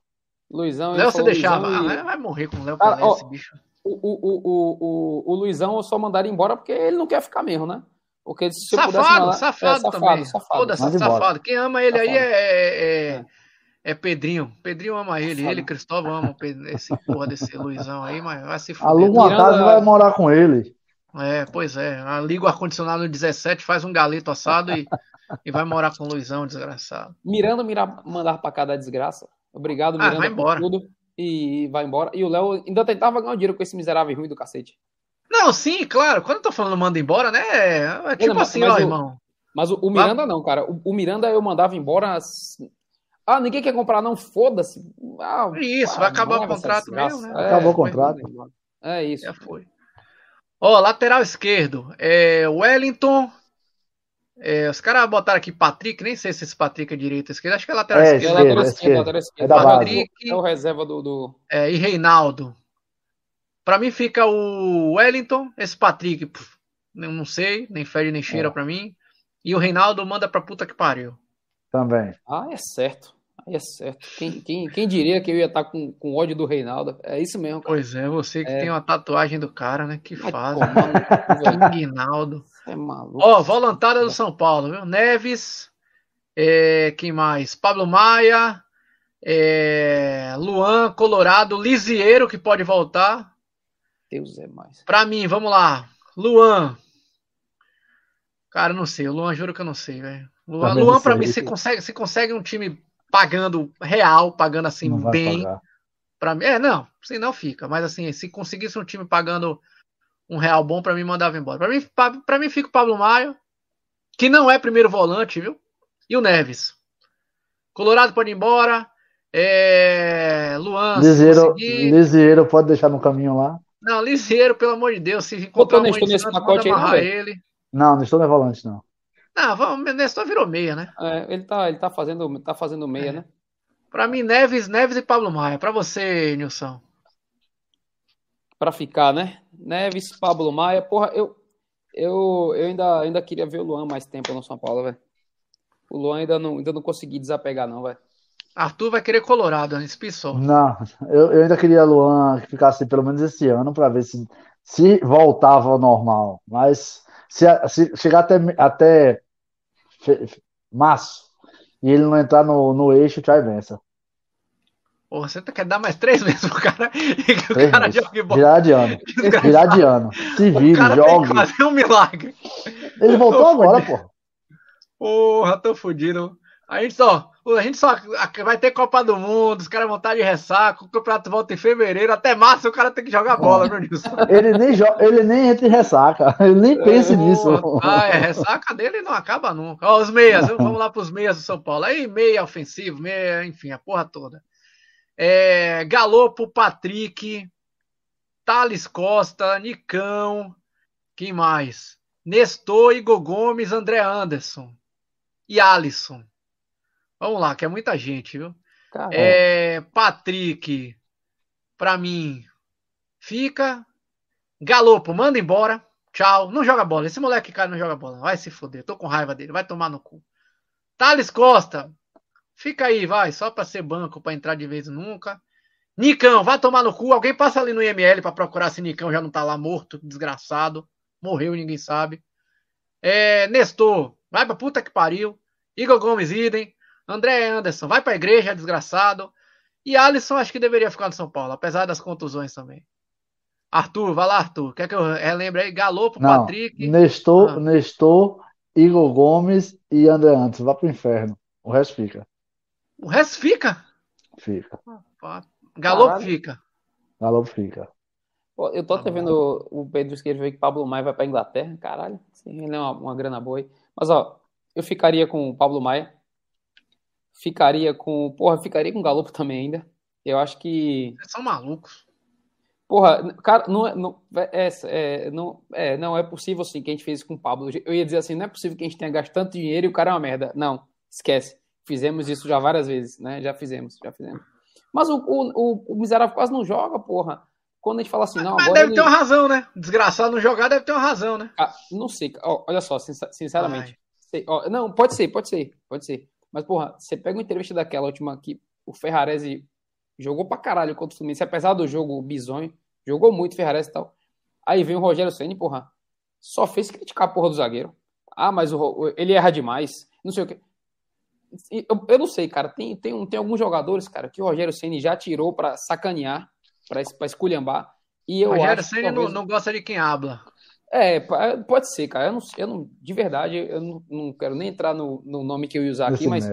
Luizão Léo você deixava. E... Ah, vai morrer com o Léo ah, Pelé, ah, esse bicho. O, o, o, o, o Luizão eu só mandaram embora porque ele não quer ficar mesmo, né? Porque se safado, mandar... safado, é, safado também. Safado. safado. Quem ama ele safado. aí é, é, é, é, Pedrinho. Pedrinho ama ele. Safado. Ele, Cristóvão, ama esse porra desse Luizão aí, mas vai se fuder. Aluga uma casa e vai morar com ele. É, pois é. Liga o ar-condicionado no 17, faz um galeto assado e, e vai morar com o Luizão, desgraçado. Miranda mirar, mandar pra cá da desgraça. Obrigado, Miranda, ah, vai embora. tudo e vai embora. E o Léo ainda tentava ganhar dinheiro com esse miserável ruim do cacete. Não, sim, claro. Quando eu tô falando manda embora, né? É tipo não, assim, mas ó, o, irmão. Mas o, o Miranda não, cara. O, o, Miranda eu mandava embora. Ah, ninguém quer comprar, não. Foda-se. Ah, isso, vai acabar o contrato mesmo, né? É, Acabou o contrato. É isso. Já foi. Ó, lateral esquerdo. É Wellington, é, os caras botaram aqui Patrick, nem sei se esse Patrick é direita ou esquerda, acho que é lateral é, esquerda. É lateral esquerda, lateral esquerda. É Patrick, é o reserva do. do... É, e Reinaldo. Pra mim fica o Wellington, esse Patrick, pff, não sei, nem fede nem cheira é. pra mim. E o Reinaldo manda pra puta que pariu. Também. Ah, é certo. Aí é certo. Quem, quem, quem diria que eu ia estar tá com, com ódio do Reinaldo? É isso mesmo. Cara. Pois é, você que é. tem uma tatuagem do cara, né? Que faz. Guinaldo. É maluco. Ó, voluntária do São Paulo, viu? Neves. É, quem mais? Pablo Maia. É, Luan, Colorado. Lisieiro, que pode voltar. Deus é mais. Pra mim, vamos lá. Luan. Cara, não sei. O Luan, juro que eu não sei, velho. Luan, Luan pra mim, você consegue, você consegue um time pagando real, pagando assim bem. Para mim, é, não, assim não fica, mas assim, se conseguisse um time pagando um real bom para mim mandava embora. Para mim, para mim fica o Pablo Maio, que não é primeiro volante, viu? E o Neves. Colorado pode ir embora. É... Luan, Liseiro, Liseiro pode deixar no caminho lá. Não, Liseiro, pelo amor de Deus, se encontrar um nesse pacote aí, ele. Não, não estou no volante não. Não, o Nestor virou meia, né? É, ele tá, ele tá fazendo, tá fazendo meia, é. né? Para mim, Neves, Neves e Pablo Maia. Para você, Nilson. Para ficar, né? Neves, Pablo Maia. Porra, eu, eu, eu ainda, ainda queria ver o Luan mais tempo no São Paulo, velho. O Luan ainda não, ainda não consegui desapegar, não, velho. Arthur vai querer Colorado, né? Espissou. Não, eu, eu ainda queria Luan que ficasse pelo menos esse ano para ver se, se voltava ao normal. Mas se, se chegar até, até março e ele não entrar no, no eixo, tchau e vença. Porra, você quer dar mais três meses pro cara e que o cara jogue bola. Virar de ano. Virar de ano. Se vire, jogue. fazer um milagre. Ele voltou agora, pô. Porra, tô fudido. A gente só, a gente só vai ter Copa do Mundo, os caras vão estar de ressaca, o campeonato volta em fevereiro, até março o cara tem que jogar bola, meu Deus. Ele nem, ele nem entra em ressaca, ele nem pensa é, nisso. Ah, é, ressaca dele não acaba nunca. Ó, os meias, vamos lá pros meias do São Paulo. Aí, meia ofensivo, meia, enfim, a porra toda. É, Galopo, Patrick, Thales Costa, Nicão, quem mais? Nestor, Igor Gomes, André Anderson e Alisson. Vamos lá, que é muita gente, viu? É, Patrick, pra mim, fica. Galopo, manda embora. Tchau. Não joga bola. Esse moleque, cara, não joga bola. Vai se foder. Tô com raiva dele. Vai tomar no cu. Thales Costa, fica aí, vai. Só pra ser banco, pra entrar de vez nunca. Nicão, vai tomar no cu. Alguém passa ali no IML pra procurar se Nicão já não tá lá morto, desgraçado. Morreu, ninguém sabe. É, Nestor, vai pra puta que pariu. Igor Gomes, idem. André Anderson, vai pra igreja, desgraçado. E Alisson, acho que deveria ficar no São Paulo, apesar das contusões também. Arthur, vai lá, Arthur. Quer que eu relembre aí? Galopo, Não, Patrick. Nestor, ah. Nestor, Igor Gomes e André Anderson. Vá pro inferno. O resto fica. O resto fica? Fica. Galopo Caralho. fica. Galopo fica. Pô, eu tô até vendo o Pedro escrever que Pablo Maia vai pra Inglaterra. Caralho, sim, ele é uma, uma grana boa aí. Mas, ó, eu ficaria com o Pablo Maia. Ficaria com. Porra, ficaria com o Galopo também ainda. Eu acho que. Vocês são malucos. Porra, cara, não é, não, é, é, não, é, não é possível assim que a gente fez isso com o Pablo. Eu ia dizer assim, não é possível que a gente tenha gasto tanto dinheiro e o cara é uma merda. Não, esquece. Fizemos isso já várias vezes, né? Já fizemos, já fizemos. Mas o, o, o, miserável quase não joga, porra. Quando a gente fala assim, não, Mas agora deve ele... ter uma razão, né? Desgraçado não jogar deve ter uma razão, né? Ah, não sei. olha só, sinceramente. Sei, não, pode ser, pode ser, pode ser. Mas, porra, você pega uma entrevista daquela última que o Ferrarese jogou pra caralho contra o Fluminense, apesar do jogo bizonho, jogou muito Ferrarese e tal. Aí vem o Rogério Senna, porra, só fez criticar a porra do zagueiro. Ah, mas o, ele erra demais, não sei o que. Eu, eu não sei, cara, tem, tem, tem alguns jogadores, cara, que o Rogério Senna já tirou pra sacanear, pra, pra esculhambar. E eu Rogério Senna talvez... não, não gosta de quem habla. É, pode ser, cara. Eu não, eu não de verdade, eu não, não quero nem entrar no, no, nome que eu ia usar aqui, mas,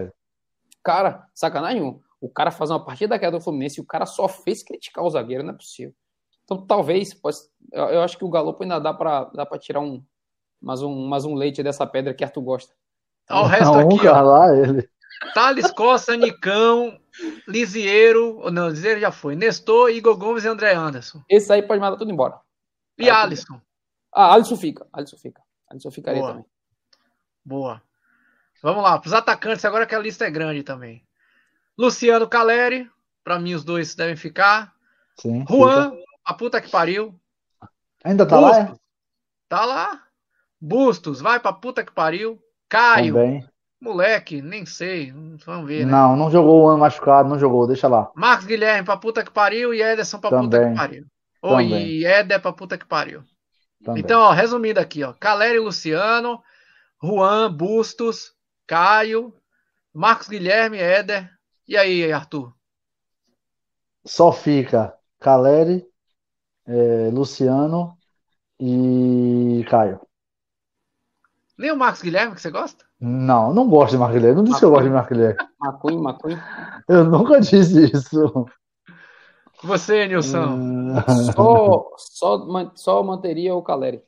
cara, sacanagem, o cara faz uma partida daquela do Fluminense e o cara só fez criticar o zagueiro, não é possível. Então, talvez, pode, eu acho que o Galopo ainda dá pra, dá pra tirar um mais, um, mais um leite dessa pedra que Arthur gosta. Olha o resto aqui, ó. Lá, ele. Thales Costa, Nicão, Lisieiro, não, Lisieiro já foi, Nestor, Igor Gomes e André Anderson. Esse aí pode mandar tudo embora. E aí, Alisson? Ah, Alisson fica. Alisson fica. Alisson ficaria Boa. também. Boa. Vamos lá, para os atacantes, agora que a lista é grande também. Luciano Caleri, para mim os dois devem ficar. Sim, Juan, fica. a puta que pariu. Ainda tá Bustos, lá? É? Tá lá. Bustos, vai pra puta que pariu. Caio. Também. Moleque, nem sei. Vamos ver. Né? Não, não jogou o ano machucado, não jogou, deixa lá. Marcos Guilherme pra puta que pariu e Ederson pra Também. puta que pariu. Ou e Éder pra puta que pariu. Também. Então, ó, resumindo aqui, ó. Caleri Luciano, Juan, Bustos, Caio, Marcos Guilherme, Éder. E aí, Arthur? Só fica Caleri, é, Luciano e Caio. Nem o Marcos Guilherme que você gosta? Não, não gosto de Marcos Guilherme. Não disse que eu gosto de Marcos Guilherme. Macunho, Macunho. Eu nunca disse isso. Você, Nilson? Hum. Só, só, só manteria o Caleri.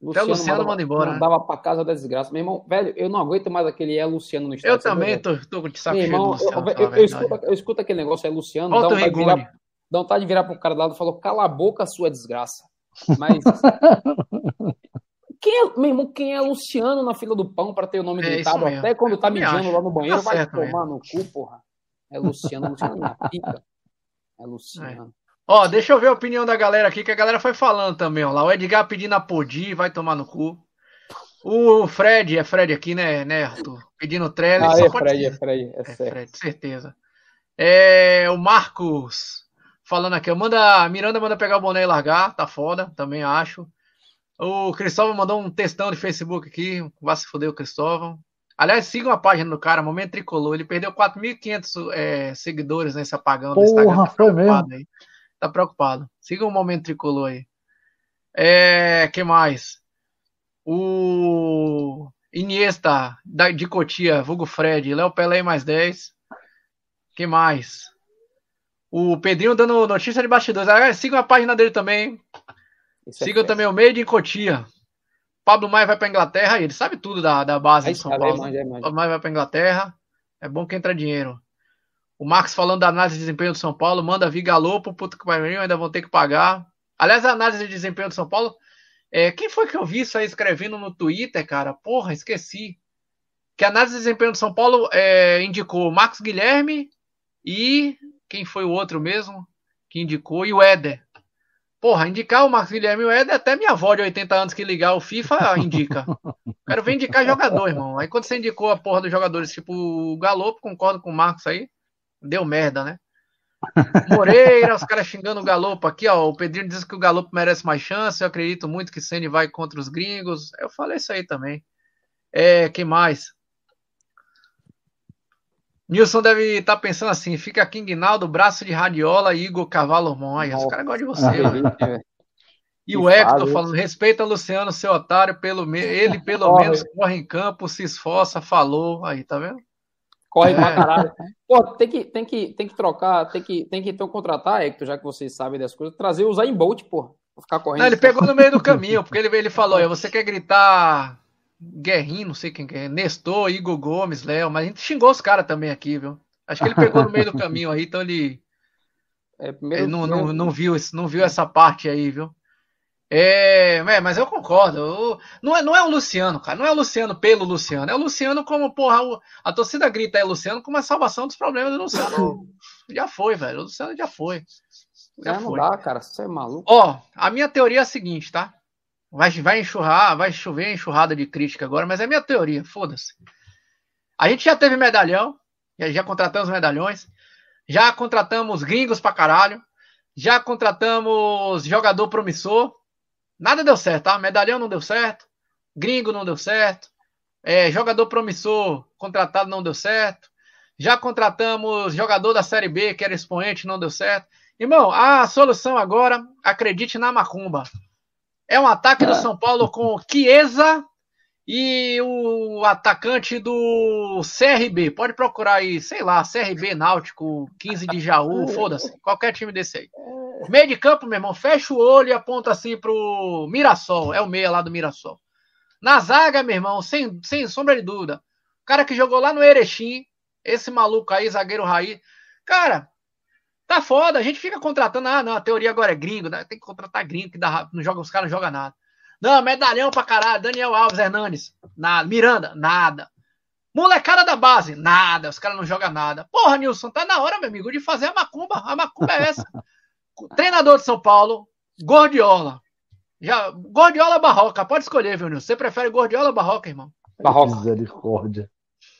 Luciano, Até o Luciano manda embora. Mandava né? pra casa da desgraça. Meu irmão, velho, eu não aguento mais aquele é Luciano no estádio. Eu também tô, tô de saco irmão, Luciano, eu, eu, eu, escuto, eu, escuto, aquele negócio, é Luciano. Volta dá vontade, de virar, dá vontade de virar pro cara do lado e falou: cala a boca, sua desgraça. Mas. quem é, meu irmão, quem é Luciano na fila do pão para ter o nome é gritado? Até quando tá mijando lá no banheiro, tá vai tomar mesmo. no cu, porra. É Luciano, Luciano na pica. É Luciano. É. Ó, deixa eu ver a opinião da galera aqui, que a galera foi falando também, ó. Lá o Edgar pedindo a Podi, vai tomar no cu. O Fred, é Fred aqui, né, né, Arthur? Pedindo trailer. Ah, é Fred, é Fred, é, é Fred, certeza. É, o Marcos falando aqui, manda, Miranda manda pegar o boné e largar, tá foda, também acho. O Cristóvão mandou um textão de Facebook aqui, vai se foder o Cristóvão. Aliás, sigam a página do cara, Momento Tricolor. Ele perdeu 4.500 é, seguidores nesse apagão do Instagram. Tá foi mesmo? Aí. Tá preocupado. Sigam o Momento Tricolor aí. É, que mais? O Iniesta, da, de Cotia, vulgo Fred. Léo Pelé mais 10. que mais? O Pedrinho dando notícia de bastidores. Aliás, sigam a página dele também. É sigam é também o Meio de Cotia. Pablo Maia vai para Inglaterra, ele sabe tudo da, da base de São Paulo. Manja, manja. Pablo Maia vai para Inglaterra. É bom que entra dinheiro. O Max falando da análise de desempenho do São Paulo, manda vir galopo, puta que pariu, ainda vão ter que pagar. Aliás, a análise de desempenho do São Paulo, é, quem foi que eu vi isso aí escrevendo no Twitter, cara? Porra, esqueci. Que a análise de desempenho do São Paulo é, indicou Max Guilherme e quem foi o outro mesmo que indicou? E o Éder. Porra, indicar o Marcos Guilherme o Éder, até minha avó de 80 anos que ligar o FIFA indica. Quero ver indicar jogador, irmão. Aí quando você indicou a porra dos jogadores, tipo o Galopo, concordo com o Marcos aí, deu merda, né? Moreira, os caras xingando o Galopo aqui, ó. O Pedrinho diz que o Galopo merece mais chance. Eu acredito muito que Ceni vai contra os gringos. Eu falei isso aí também. É, quem mais? Nilson deve estar tá pensando assim: fica King Naldo, braço de radiola e Igor Cavalo Aí, os caras gostam de você, ah, E o Hector falando: respeita Luciano, seu otário, pelo me... ele pelo corre. menos corre em campo, se esforça, falou. Aí, tá vendo? Corre é. pra caralho. Pô, tem que, tem que, tem que trocar, tem que, tem que então contratar, Hector, já que vocês sabem das coisas, trazer o Zayn Bolt, pô. Ficar correndo. Não, ele pegou no meio do caminho, porque ele, ele falou: você quer gritar Guerrinho, não sei quem é, Nestor, Igor Gomes, Léo, mas a gente xingou os caras também aqui, viu? Acho que ele pegou no meio do caminho aí, então ele, é, ele não, não, não, viu, não viu essa parte aí, viu? É, é mas eu concordo. Eu, não, é, não é o Luciano, cara. Não é o Luciano pelo Luciano. É o Luciano como, porra, o, a torcida grita é o Luciano como a salvação dos problemas do Luciano. já foi, velho. O Luciano já foi. Já é, não foi. dá, cara. Você é maluco. Ó, a minha teoria é a seguinte, tá? Vai, vai enxurrar, vai chover enxurrada de crítica agora, mas é minha teoria, foda-se. A gente já teve medalhão, já, já contratamos medalhões, já contratamos gringos pra caralho, já contratamos jogador promissor. Nada deu certo, tá? Medalhão não deu certo, gringo não deu certo, é, jogador promissor contratado não deu certo, já contratamos jogador da Série B que era expoente, não deu certo. Irmão, a solução agora, acredite na macumba. É um ataque do é. São Paulo com Chiesa e o atacante do CRB. Pode procurar aí, sei lá, CRB Náutico, 15 de Jaú, foda-se. Qualquer time desse aí. Meio de campo, meu irmão, fecha o olho e aponta assim pro Mirassol. É o meia lá do Mirassol. Na zaga, meu irmão, sem, sem sombra de dúvida. O cara que jogou lá no Erechim, esse maluco aí, zagueiro Raí. Cara, Tá foda, a gente fica contratando. Ah, não, a teoria agora é gringo, né? tem que contratar gringo, que dá, não joga, os caras não jogam nada. Não, medalhão pra caralho. Daniel Alves Hernandes, nada. Miranda, nada. Molecada da base, nada. Os caras não jogam nada. Porra, Nilson, tá na hora, meu amigo, de fazer a macumba. A macumba é essa. Treinador de São Paulo, Gordiola. Já, Gordiola Barroca, pode escolher, viu, Nilson? Você prefere Gordiola ou Barroca, irmão? Barroca. Misericórdia.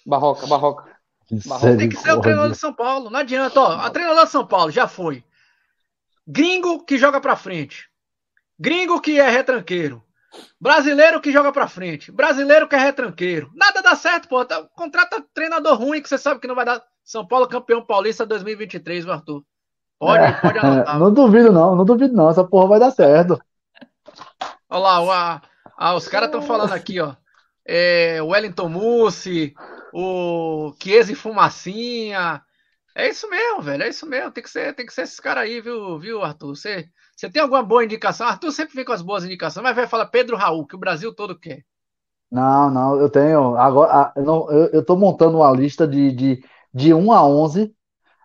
Barroca, Barroca. Tem que ser o treinador de São Paulo. Não adianta, ó. A treinador de São Paulo já foi. Gringo que joga pra frente. Gringo que é retranqueiro. Brasileiro que joga pra frente. Brasileiro que é retranqueiro. Nada dá certo, pô. Tá, contrata treinador ruim que você sabe que não vai dar. São Paulo campeão paulista 2023, viu, Arthur? Pode, é, pode anotar. Não duvido, não. Não duvido, não. Essa porra vai dar certo. Olha lá, o, a, a, os caras estão falando aqui, ó. É, Wellington Mussi, o Chiesa e Fumacinha. É isso mesmo, velho. É isso mesmo. Tem que ser, tem que ser esses caras aí, viu, viu, Arthur? Você, você tem alguma boa indicação? Arthur sempre vem com as boas indicações, mas vai falar Pedro Raul, que o Brasil todo quer. Não, não, eu tenho. Agora, eu, não, eu, eu tô montando uma lista de, de, de 1 a 11.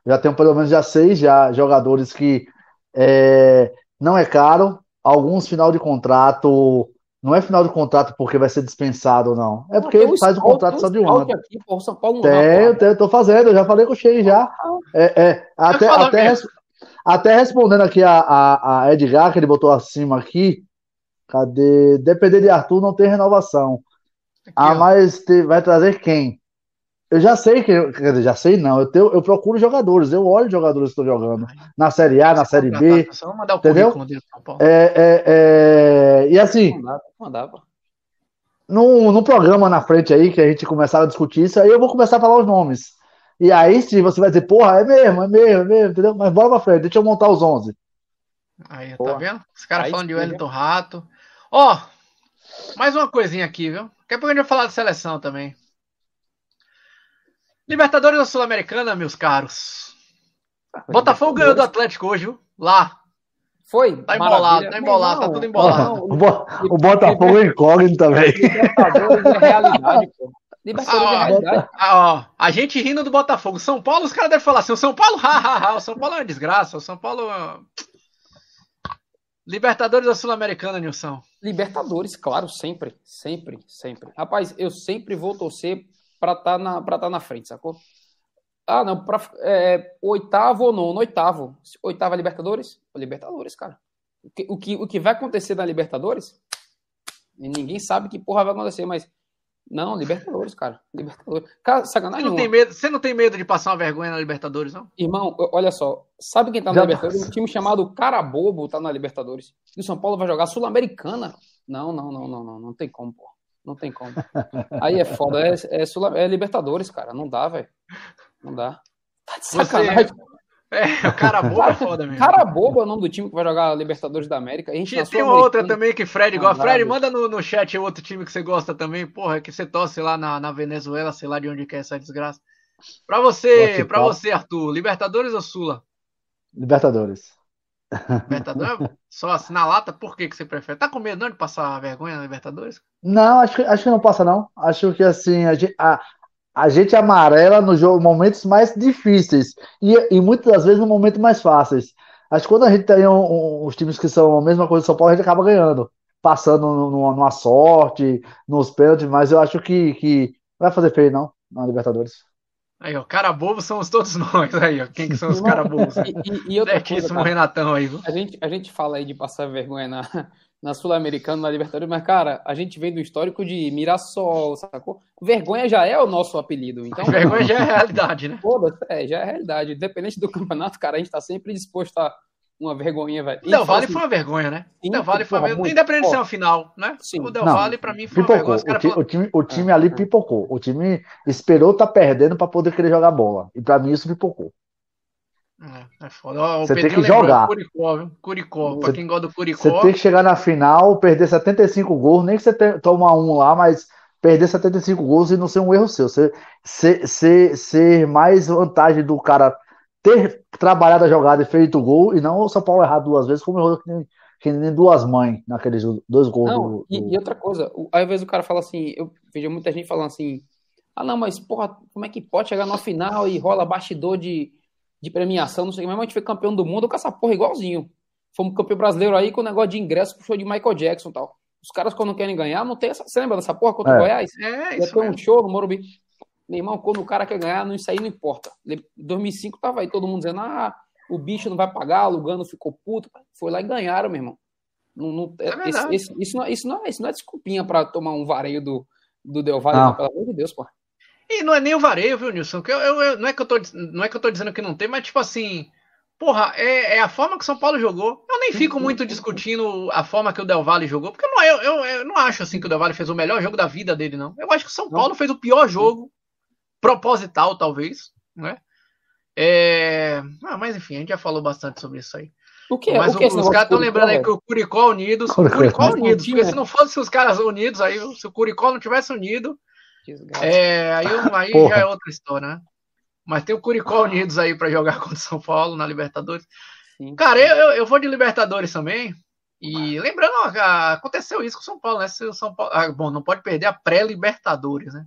Já tenho pelo menos já seis já, jogadores que é, não é caro. Alguns final de contrato não é final de contrato porque vai ser dispensado, não. É porque ele faz o contrato só de um ano. Aqui, pô, São Paulo tem, eu, tenho, eu tô fazendo, eu já falei com o Shein já. É, é, até, até, res, até, respondendo aqui a, a, a, Edgar, que ele botou acima aqui. Cadê? Depender de Arthur, não tem renovação. Aqui, ah, ó. mas te, vai trazer quem? Eu já sei que, quer dizer, já sei não, eu, tenho, eu procuro jogadores, eu olho jogadores que estão jogando na Série A, na Série B, entendeu? É, é, é, e assim, num, num programa na frente aí que a gente começar a discutir isso, aí eu vou começar a falar os nomes. E aí sim, você vai dizer, porra, é mesmo, é mesmo, é mesmo, entendeu? Mas bora pra frente, deixa eu montar os 11. Aí, tá porra. tá vendo? Os caras falando de Wellington Rato. Ó, oh, mais uma coisinha aqui, viu? Daqui a pouco a gente vai falar de seleção também. Libertadores da Sul-Americana, meus caros. Botafogo ganhou do Atlético hoje, viu? Lá. Foi? Tá embolado, tá embolado, tá tudo embolado. O, o Botafogo é incógnito também. Libertadores é realidade, pô. Libertadores ah, é realidade. Ah, ó, a gente rindo do Botafogo. São Paulo, os caras devem falar assim: o São Paulo, hahaha, o São Paulo é uma desgraça. O São Paulo. Libertadores ou Sul-Americana, Nilson? Libertadores, claro, sempre, sempre, sempre. Rapaz, eu sempre vou torcer para estar tá na, tá na frente, sacou? Ah, não, pra, é, oitavo ou nono, oitavo. Oitava Libertadores? Libertadores, cara. O que, o que, o que vai acontecer na Libertadores? Ninguém sabe que porra vai acontecer, mas não, Libertadores, cara. Libertadores. Cara, sacanagem. Você não, tem medo, você não tem medo de passar uma vergonha na Libertadores, não? Irmão, olha só. Sabe quem tá na Já Libertadores? Um time chamado Carabobo tá na Libertadores. E o São Paulo vai jogar Sul-Americana. Não, não, não, não, não. Não tem como, pô. Não tem como. Aí é foda. É, é, Sul, é Libertadores, cara. Não dá, velho. Não dá. Tá de sacanagem. Você... É, o cara bobo é foda mesmo. Cara bobo é o nome do time que vai jogar Libertadores da América. A gente tem, tem outra também que Fred gosta. Fred, manda no, no chat outro time que você gosta também. Porra, que você torce lá na, na Venezuela, sei lá de onde que é essa desgraça. Pra você, pra você, Arthur, Libertadores ou Sula? Libertadores. Libertadores? Só assim na lata, por que, que você prefere? Tá com medo não de passar vergonha na Libertadores? Não, acho, acho que não passa, não. Acho que assim, a, a, a gente amarela no jogo momentos mais difíceis e, e muitas das vezes no momento mais fáceis. Acho que quando a gente tem um, um, os times que são a mesma coisa do São Paulo, a gente acaba ganhando, passando numa, numa sorte, nos pênaltis, mas eu acho que, que não vai fazer feio, não, na Libertadores. Aí, ó, cara bobo somos todos nós aí, ó. Quem que são os cara bobos? E, e, e outra coisa, cara, Renatão aí, viu? A gente, a gente fala aí de passar vergonha na, na Sul-Americana, na Libertadores, mas, cara, a gente vem do histórico de Mirassol, sacou? Vergonha já é o nosso apelido, então... Vergonha já é a realidade, né? Foda é, já é a realidade. Independente do campeonato, cara, a gente tá sempre disposto a uma vergonha, velho. Del Valle foi uma vergonha, né? Sim, Del Valle foi uma vergonha. Independente de ser uma final, né? Sim. O Del Não, Valle, pra mim, foi pipocou. uma vergonha. O, ti, o, time, o time ali pipocou. O time esperou tá perdendo pra poder querer jogar bola. E pra mim isso pipocou. É, é foda. você tem que jogar. Curicó, viu? Curicó. Pra quem gosta do Curicó. Você tem que chegar na final, perder 75 gols, nem que você toma um lá, mas perder 75 gols e não ser um erro seu. Ser, ser, ser, ser mais vantagem do cara ter trabalhado a jogada e feito o gol, e não o São Paulo errar duas vezes, como errou que nem, que nem duas mães naqueles dois gols. Não, do, do... E, e, outra coisa, ao invés do cara fala assim, eu vejo muita gente falando assim, ah não, mas porra, como é que pode chegar na final e rola bastidor de de premiação, não sei o que, mas a gente foi campeão do mundo com essa porra igualzinho. Fomos campeão brasileiro aí com o negócio de ingresso pro show de Michael Jackson e tal. Os caras, quando querem ganhar, não tem essa. Você lembra dessa porra contra é. o Goiás? É, isso. Ia ter um show no Morumbi. Meu irmão, quando o cara quer ganhar, não, isso aí não importa. Em 2005 tava aí todo mundo dizendo, ah, o bicho não vai pagar, o Lugano ficou puto. Foi lá e ganharam, meu irmão. Não, não, é esse, esse, isso, não, é, isso, não é, isso não é desculpinha pra tomar um vareio do, do Del Valle, não. pelo amor de Deus, porra. E não é nem o vareio, viu, Nilson? Eu, eu, eu, não, é que eu tô, não é que eu tô dizendo que não tem, mas tipo assim. Porra, é, é a forma que o São Paulo jogou. Eu nem fico muito discutindo a forma que o Del Valle jogou, porque não, eu, eu, eu não acho assim que o Del Valle fez o melhor jogo da vida dele, não. Eu acho que o São Paulo fez o pior jogo, proposital, talvez, né? É... Ah, mas enfim, a gente já falou bastante sobre isso aí. O que, mas o que o, os caras estão lembrando aí que o Curicó Unidos. O Curicó Unidos, porque se não fosse os caras unidos aí, se o Curicó não tivesse unido, é, aí, aí já é outra história, né? Mas tem o Curicó Unidos aí para jogar contra o São Paulo na Libertadores. Sim. Cara, eu, eu vou de Libertadores também. E lembrando, ó, aconteceu isso com o São Paulo, né? Se o São Paulo, ah, bom, não pode perder a pré-Libertadores, né?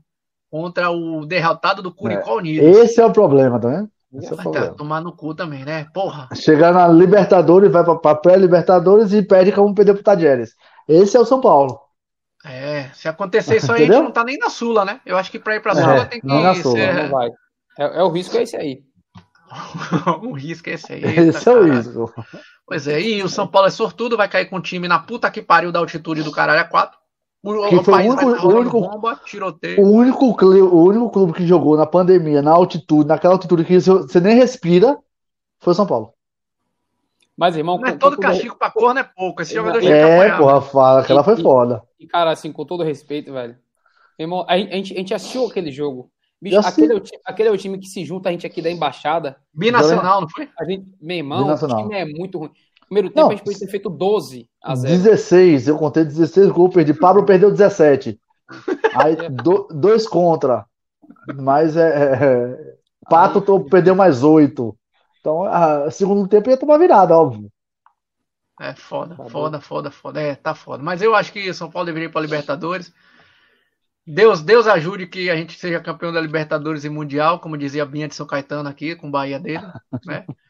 Contra o derrotado do Curicó é, Unidos. Esse é o problema, tá vendo? Esse é o problema. Tá, tomar no cu também, né? Porra. Chegar na Libertadores, vai pra, pré-Libertadores e perde como perder pro Tadjeres. Esse é o São Paulo. É, se acontecer isso aí, a gente não tá nem na Sula, né? Eu acho que pra ir pra é, Sula tem que não Sula, ser... não vai. É, é, o risco é esse aí. o risco é esse aí. Esse é o risco. Pois é, e o São Paulo é sortudo, vai cair com o time na puta que pariu da altitude do caralho a 4. O, que foi o único, o único, bomba, tiroteio. O único, o único clube que jogou na pandemia, na altitude, naquela altitude que você nem respira, foi o São Paulo. Mas, irmão. Mas todo castigo pra corno é pouco. Esse jogador é, é porra, fala, aquela foi foda. E, cara, assim, com todo respeito, velho. Irmão, a gente, a gente assistiu aquele jogo. Bicho, aquele é, o, aquele é, o, time que se junta a gente aqui da embaixada. Binacional, não foi? A gente, meu irmão, o time é muito ruim. Primeiro tempo não, a gente podia ter feito 12 a 0. 16, eu contei 16 gols, perdi. Pablo perdeu 17. Aí, do, dois contra. Mas é. é Pato Aí, perdeu mais 8. Então, a, segundo tempo ia tomar virada, óbvio. É foda, tá foda, foda, foda. É, tá foda. Mas eu acho que o São Paulo deveria ir para Libertadores. Deus, Deus ajude que a gente seja campeão da Libertadores e Mundial, como dizia a Binha de São Caetano aqui, com o Bahia dele, né?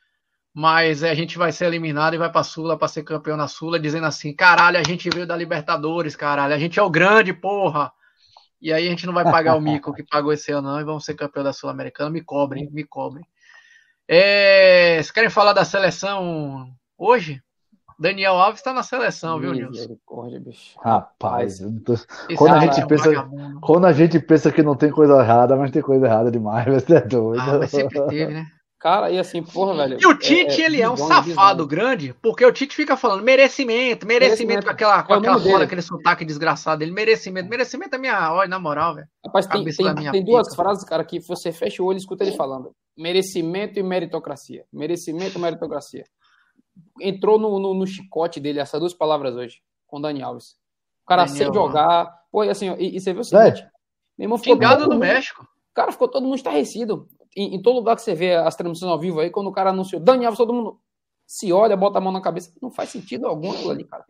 Mas é, a gente vai ser eliminado e vai pra Sula para ser campeão na Sula, dizendo assim: caralho, a gente veio da Libertadores, caralho, a gente é o grande, porra. E aí a gente não vai pagar o mico que pagou esse ano, não, e vamos ser campeão da Sul-Americana. Me cobrem, me cobrem. É, vocês querem falar da seleção hoje? Daniel Alves está na seleção, viu, Nilson? Rapaz, tô... quando, a gente é pensa, quando a gente pensa que não tem coisa errada, mas tem coisa errada demais, você é doido. Ah, mas sempre teve, né? Cara, e assim, porra, velho. E o Tite, é, é, ele é um safado grande, porque o Tite fica falando merecimento, merecimento, merecimento. com aquela, com é aquela foda, aquele sotaque desgraçado dele. Merecimento, merecimento é minha. Olha, na moral, velho. Rapaz, tem, tem, tem duas frases, cara, que você fecha o olho e escuta ele falando: merecimento e meritocracia. Merecimento e meritocracia. Entrou no, no, no chicote dele essas duas palavras hoje, com o Dani Alves. O cara Daniel, sem jogar. Pô, e assim, e, e você viu o seguinte: meu irmão ficou. Todo do México. Cara, ficou todo mundo estarrecido em, em, todo lugar que você vê as transmissões ao vivo aí, quando o cara anunciou Dani Alves, todo mundo se olha, bota a mão na cabeça. Não faz sentido algum aquilo ali, cara.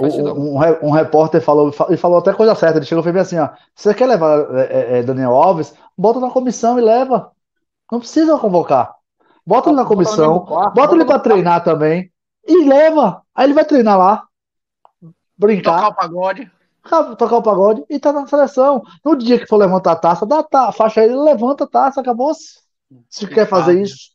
Um, um, um, repórter falou, e falou até coisa certa. Ele chegou e fez assim: ó, você quer levar é, é, é, Daniel Alves? Bota na comissão e leva. Não precisa convocar. Bota ele na comissão, quarto, bota ele para treinar também e leva. Aí ele vai treinar lá, brincar. Tocar o pagode tocar o pagode e tá na seleção. No dia que for levantar a taça, dá a faixa ele, levanta a taça, acabou-se. Se quer fazer isso.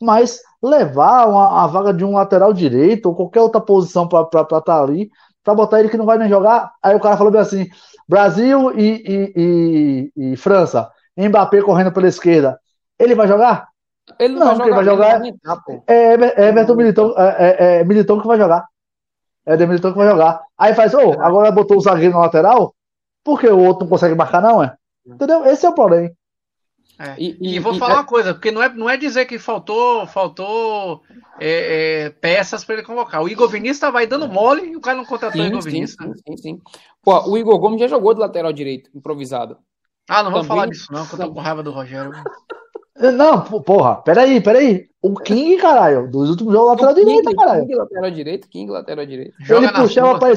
Mas levar uma, a vaga de um lateral direito ou qualquer outra posição para estar tá ali, para botar ele que não vai nem jogar. Aí o cara falou bem assim: Brasil e, e, e, e França, Mbappé correndo pela esquerda. Ele vai jogar? Ele não, não vai jogar. Vai jogar é, é, é Everton Militão, é, é, é Militão que vai jogar. É o Demilton que vai jogar. Aí faz, ô, oh, agora botou o zagueiro na lateral? Porque o outro não consegue marcar, não, é? Entendeu? Esse é o problema. É. E, e, e, vou e, falar é... uma coisa, porque não é, não é dizer que faltou faltou é, é, peças para ele convocar. O Igor Vinícius vai dando mole e o cara não contratou sim, o Igor sim, Vinícius. Sim, sim, sim. Pô, o Igor Gomes já jogou de lateral direito, improvisado. Ah, não vou falar disso, não, que eu tô com raiva do Rogério. Não, porra, peraí, peraí. O King, caralho, dos últimos jogos lateral direito, caralho. King lateral direito, King lateral direito. Ele puxava, pra,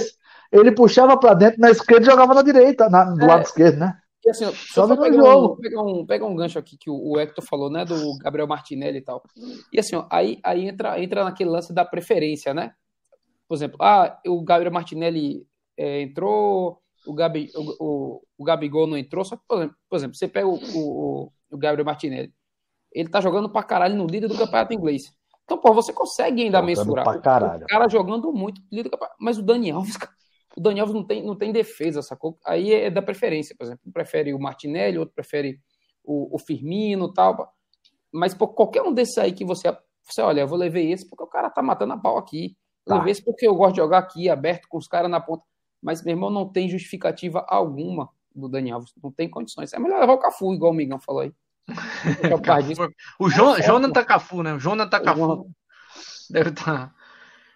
ele puxava pra dentro na esquerda e jogava na direita, na, do é, lado esquerdo, né? E assim, só pegar um, pegar, um, pegar um gancho aqui que o, o Hector falou, né, do Gabriel Martinelli e tal. E assim, ó, aí, aí entra, entra naquele lance da preferência, né? Por exemplo, ah, o Gabriel Martinelli é, entrou, o, Gabi, o, o, o Gabigol não entrou, só que, por exemplo, por exemplo você pega o, o, o Gabriel Martinelli, ele tá jogando pra caralho no líder do campeonato inglês. Então, pô, você consegue ainda jogando mensurar. Pra caralho. O cara jogando muito líder do campeonato. Mas o Dani Alves, o Dani Alves não tem, não tem defesa, sacou? Aí é da preferência, por exemplo. Um prefere o Martinelli, outro prefere o, o Firmino tal. Mas pô, qualquer um desses aí que você, você olha, eu vou levar esse porque o cara tá matando a pau aqui. Tá. Levei esse porque eu gosto de jogar aqui, aberto, com os caras na ponta. Mas, meu irmão, não tem justificativa alguma do Dani Alves. Não tem condições. É melhor levar o Cafu, igual o Migão falou aí. O jo Jonathan Cafu, né? O Jonathan Cafu. Deve estar. Tá...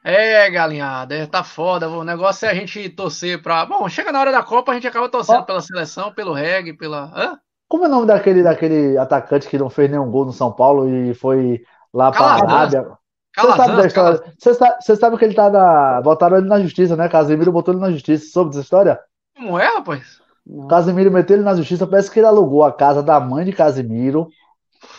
É, galinhada, estar tá foda. O negócio é a gente torcer pra. Bom, chega na hora da Copa, a gente acaba torcendo pela seleção, pelo reggae, pela. Hã? Como é o nome daquele, daquele atacante que não fez nenhum gol no São Paulo e foi lá pra Arábia? Você sabe da história? Você sabe, você sabe que ele tá na. Botaram ele na justiça, né? Casemiro botou ele na justiça. Soube dessa história? Como é, rapaz? Casimiro meteu ele na justiça, parece que ele alugou a casa da mãe de Casimiro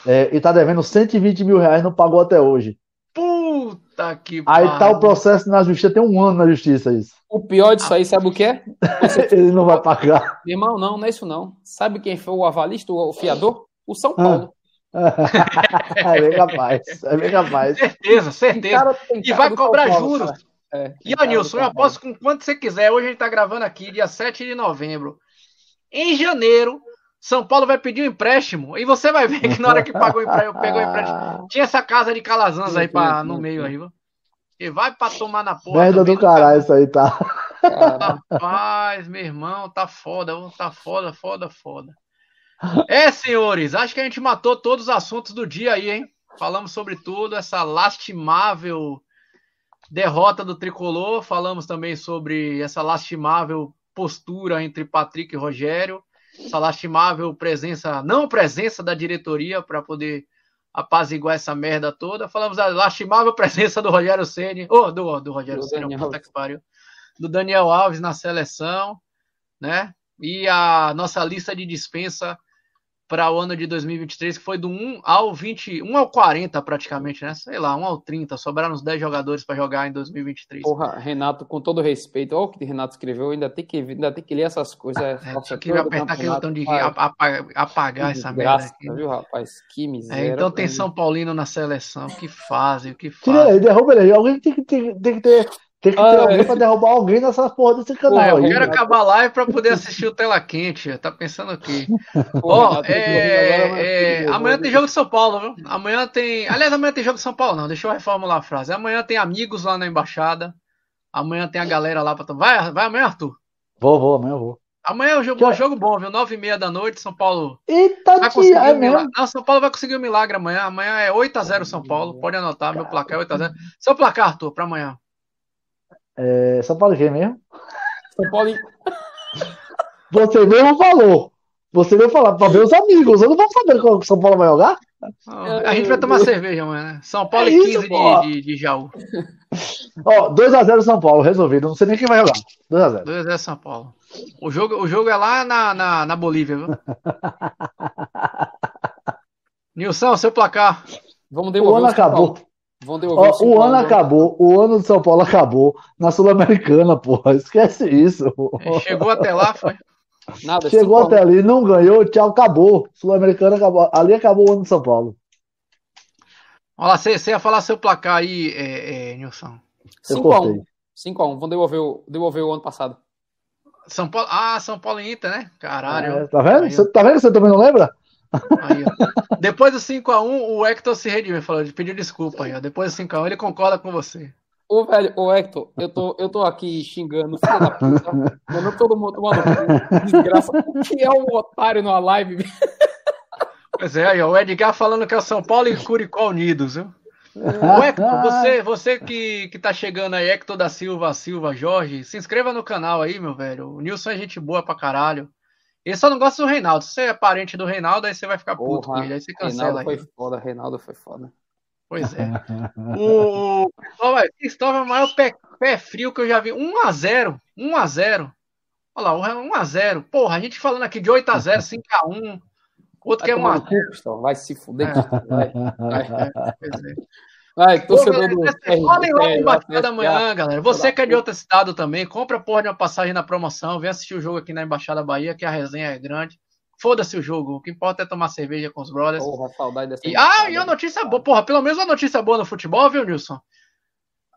é, e tá devendo 120 mil reais, não pagou até hoje. Puta que Aí tá o processo na justiça, tem um ano na justiça isso. O pior disso aí, sabe o que é? Você... ele não vai pagar. Irmão, não, não é isso não. Sabe quem foi o avalista, o fiador? O São Paulo. é bem capaz, é bem capaz. Certeza, certeza. E vai cobrar Paulo, juros. É, e, ó, Nilson, eu aposto com quanto você quiser. Hoje a gente tá gravando aqui, dia 7 de novembro. Em janeiro, São Paulo vai pedir um empréstimo e você vai ver que na hora que pagou o empréstimo, pegou o empréstimo, tinha essa casa de calazans aí pra, no meio aí, E vai pra tomar na porra. Merda do caralho, isso aí tá. Rapaz, meu irmão, tá foda, tá foda, foda, foda. É, senhores, acho que a gente matou todos os assuntos do dia aí, hein? Falamos sobre tudo, essa lastimável derrota do tricolor. Falamos também sobre essa lastimável postura entre Patrick e Rogério, essa lastimável presença, não presença da diretoria para poder apaziguar essa merda toda. Falamos da lastimável presença do Rogério Ceni, ou oh, do, do Rogério Ceni, puta que pariu, do Daniel Alves na seleção, né? E a nossa lista de dispensa para o ano de 2023, que foi do 1 ao 20, 1 ao 40 praticamente, né? Sei lá, 1 ao 30, sobraram uns 10 jogadores para jogar em 2023. Porra, Renato, com todo respeito, olha o que o Renato escreveu, ainda tem que, ainda tem que ler essas coisas. É, Nossa, que apertar aquele botão de apagar, apagar essa merda aqui. Viu, rapaz? Que miséria. É, então tem São Paulino na seleção, que fazem, o que fazem. Tira derruba ele. Alguém tem que, tem, tem que ter tem que ter ah, alguém é. pra derrubar alguém nessa porra desse canal. Pô, eu quero acabar a live pra poder assistir o Tela Quente. Tá pensando o quê? Ó, é, é, amanhã tem jogo de São Paulo, viu? Amanhã tem. Aliás, amanhã tem jogo de São Paulo, não. Deixa eu reformular a frase. Amanhã tem amigos lá na embaixada. Amanhã tem a galera lá pra. Vai, vai amanhã, Arthur? Vou, vou, amanhã eu vou. Amanhã é um jogo, um jogo bom, viu? Nove e meia da noite, São Paulo. Eita, vai conseguir um milagre. Não, São Paulo vai conseguir um milagre amanhã. Amanhã é 8x0 São Paulo. Pode anotar, meu placar é 8x0. Seu placar, Arthur, pra amanhã. É, São Paulo quem mesmo? São Paulo. Você mesmo falou. Você mesmo falar para ver os amigos. Eu não vou saber qual que São Paulo vai jogar. a gente vai tomar cerveja amanhã, né? São Paulo é e 15 de, de, de Jaú. Ó, 2x0 São Paulo, resolvido. Não sei nem quem vai jogar. 2x0. 2x0 São Paulo. O jogo, o jogo é lá na, na, na Bolívia, viu? Nilson, seu placar. Vamos devolver o ano acabou. Vão devolver Ó, o, o ano acabou, o ano do São Paulo acabou na Sul-Americana, porra. Esquece isso. É, chegou até lá, foi? Nada, Chegou até ali, não ganhou, tchau, acabou. Sul-Americana acabou. Ali acabou o ano do São Paulo. Olha lá, você ia falar seu placar aí, é, é, Nilson. 5x1. 5x1. Vão devolver o, devolver o ano passado. São Paulo. Ah, São Paulo e Inter, né? Caralho. É, tá vendo? Você, tá vendo que você também não lembra? Aí, Depois do 5x1, o Hector se redimiu, falou, pediu desculpa aí, ó. Depois do 5x1, ele concorda com você. Ô, velho, ô Hector, eu tô, eu tô aqui xingando, filho da puta, mandando todo mundo tomando desgraça. O que é um otário numa live? Pois é, aí, ó, o Edgar falando que é o São Paulo e Curicó unidos, viu? Ô, Hector, você, você que, que tá chegando aí, Hector da Silva, Silva, Jorge, se inscreva no canal aí, meu velho. O Nilson é gente boa pra caralho. Ele só não gosta do Reinaldo. Se você é parente do Reinaldo, aí você vai ficar puto com ele. Aí você cancela. Reinaldo foi foda, Reinaldo foi foda. Pois é. o Cristóvão é o maior pé, pé, frio que eu já vi. 1x0. 1x0. Olha lá, 1x0. Porra, a gente falando aqui de 8x0, 5x1. Outro vai que é 1x0. Vai se fuder. É. Vai. Vai. É, pois é. Ai, torcedor do. Podem lá no Embaixada amanhã, galera. Você que é de outro estado também, compra porra de uma passagem na promoção, vem assistir o jogo aqui na Embaixada Bahia, que a resenha é grande. Foda-se o jogo. O que importa é tomar cerveja com os brothers. Porra, saudade dessa e, Ah, e a notícia boa. Porra, pelo menos uma notícia boa no futebol, viu, Nilson?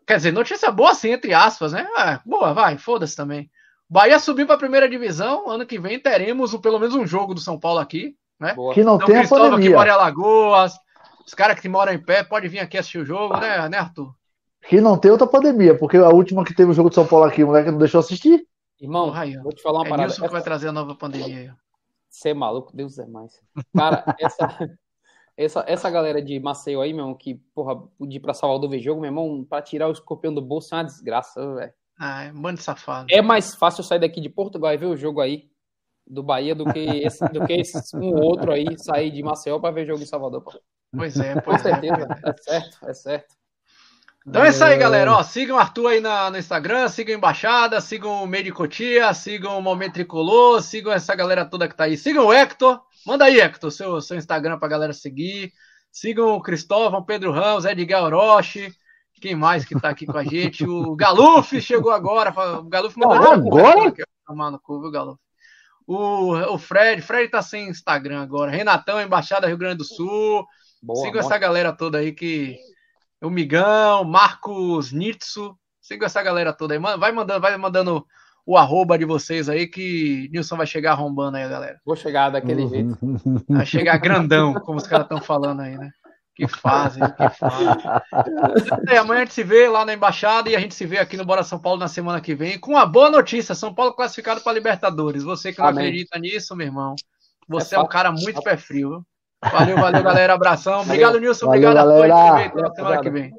Quer dizer, notícia boa assim, entre aspas, né? É, boa, vai, foda-se também. Bahia subiu para a primeira divisão. Ano que vem teremos pelo menos um jogo do São Paulo aqui, né? Boa. Que não então, tem a pandemia. que mora em Alagoas, os caras que moram em pé podem vir aqui assistir o jogo, né, né, Arthur? Que não tem outra pandemia, porque a última que teve o jogo de São Paulo aqui, o moleque não deixou assistir. Irmão, vou te falar uma é parada. Nilson que vai trazer a nova pandemia aí. Você é maluco, Deus é mais. Cara, essa, essa, essa galera de Maceió aí, meu irmão, que, porra, de ir pra Salvador ver jogo, meu irmão, pra tirar o escorpião do bolso é uma desgraça, velho. Ah, é um bando de safado. É mais fácil sair daqui de Portugal e ver o jogo aí, do Bahia, do que esse, do que esse um outro aí sair de Maceió pra ver jogo em Salvador, pô. Pois é, pois Com é, certeza. É. é certo, é certo. Então é isso aí, galera. Ó, sigam o Arthur aí na, no Instagram, sigam a Embaixada, sigam o Medicotia, sigam o Momento Tricolor, sigam essa galera toda que tá aí. Sigam o Hector. Manda aí, Hector, seu, seu Instagram pra galera seguir. Sigam o Cristóvão, Pedro Ramos, Edgar Orochi. Quem mais que tá aqui com a gente? O Galuf chegou agora. O Galuf mandou ah, agora? Tomar no cu, viu, Galuf? O, o Fred, Fred tá sem Instagram agora. Renatão, Embaixada Rio Grande do Sul. Boa, Siga essa galera toda aí que. O Migão, Marcos Nitsu. Siga essa galera toda aí. Vai mandando, vai mandando o arroba de vocês aí que Nilson vai chegar arrombando aí, a galera. Vou chegar daquele uhum. jeito. Vai chegar grandão, como os caras estão falando aí, né? Que fazem, que fazem. É, amanhã a gente se vê lá na embaixada e a gente se vê aqui no Bora São Paulo na semana que vem com uma boa notícia: São Paulo classificado para Libertadores. Você que não Amém. acredita nisso, meu irmão, você é, é um cara muito pé frio. Valeu, valeu, galera. Abração. Obrigado, Nilson. Valeu, obrigado. Galera. Até semana que vem.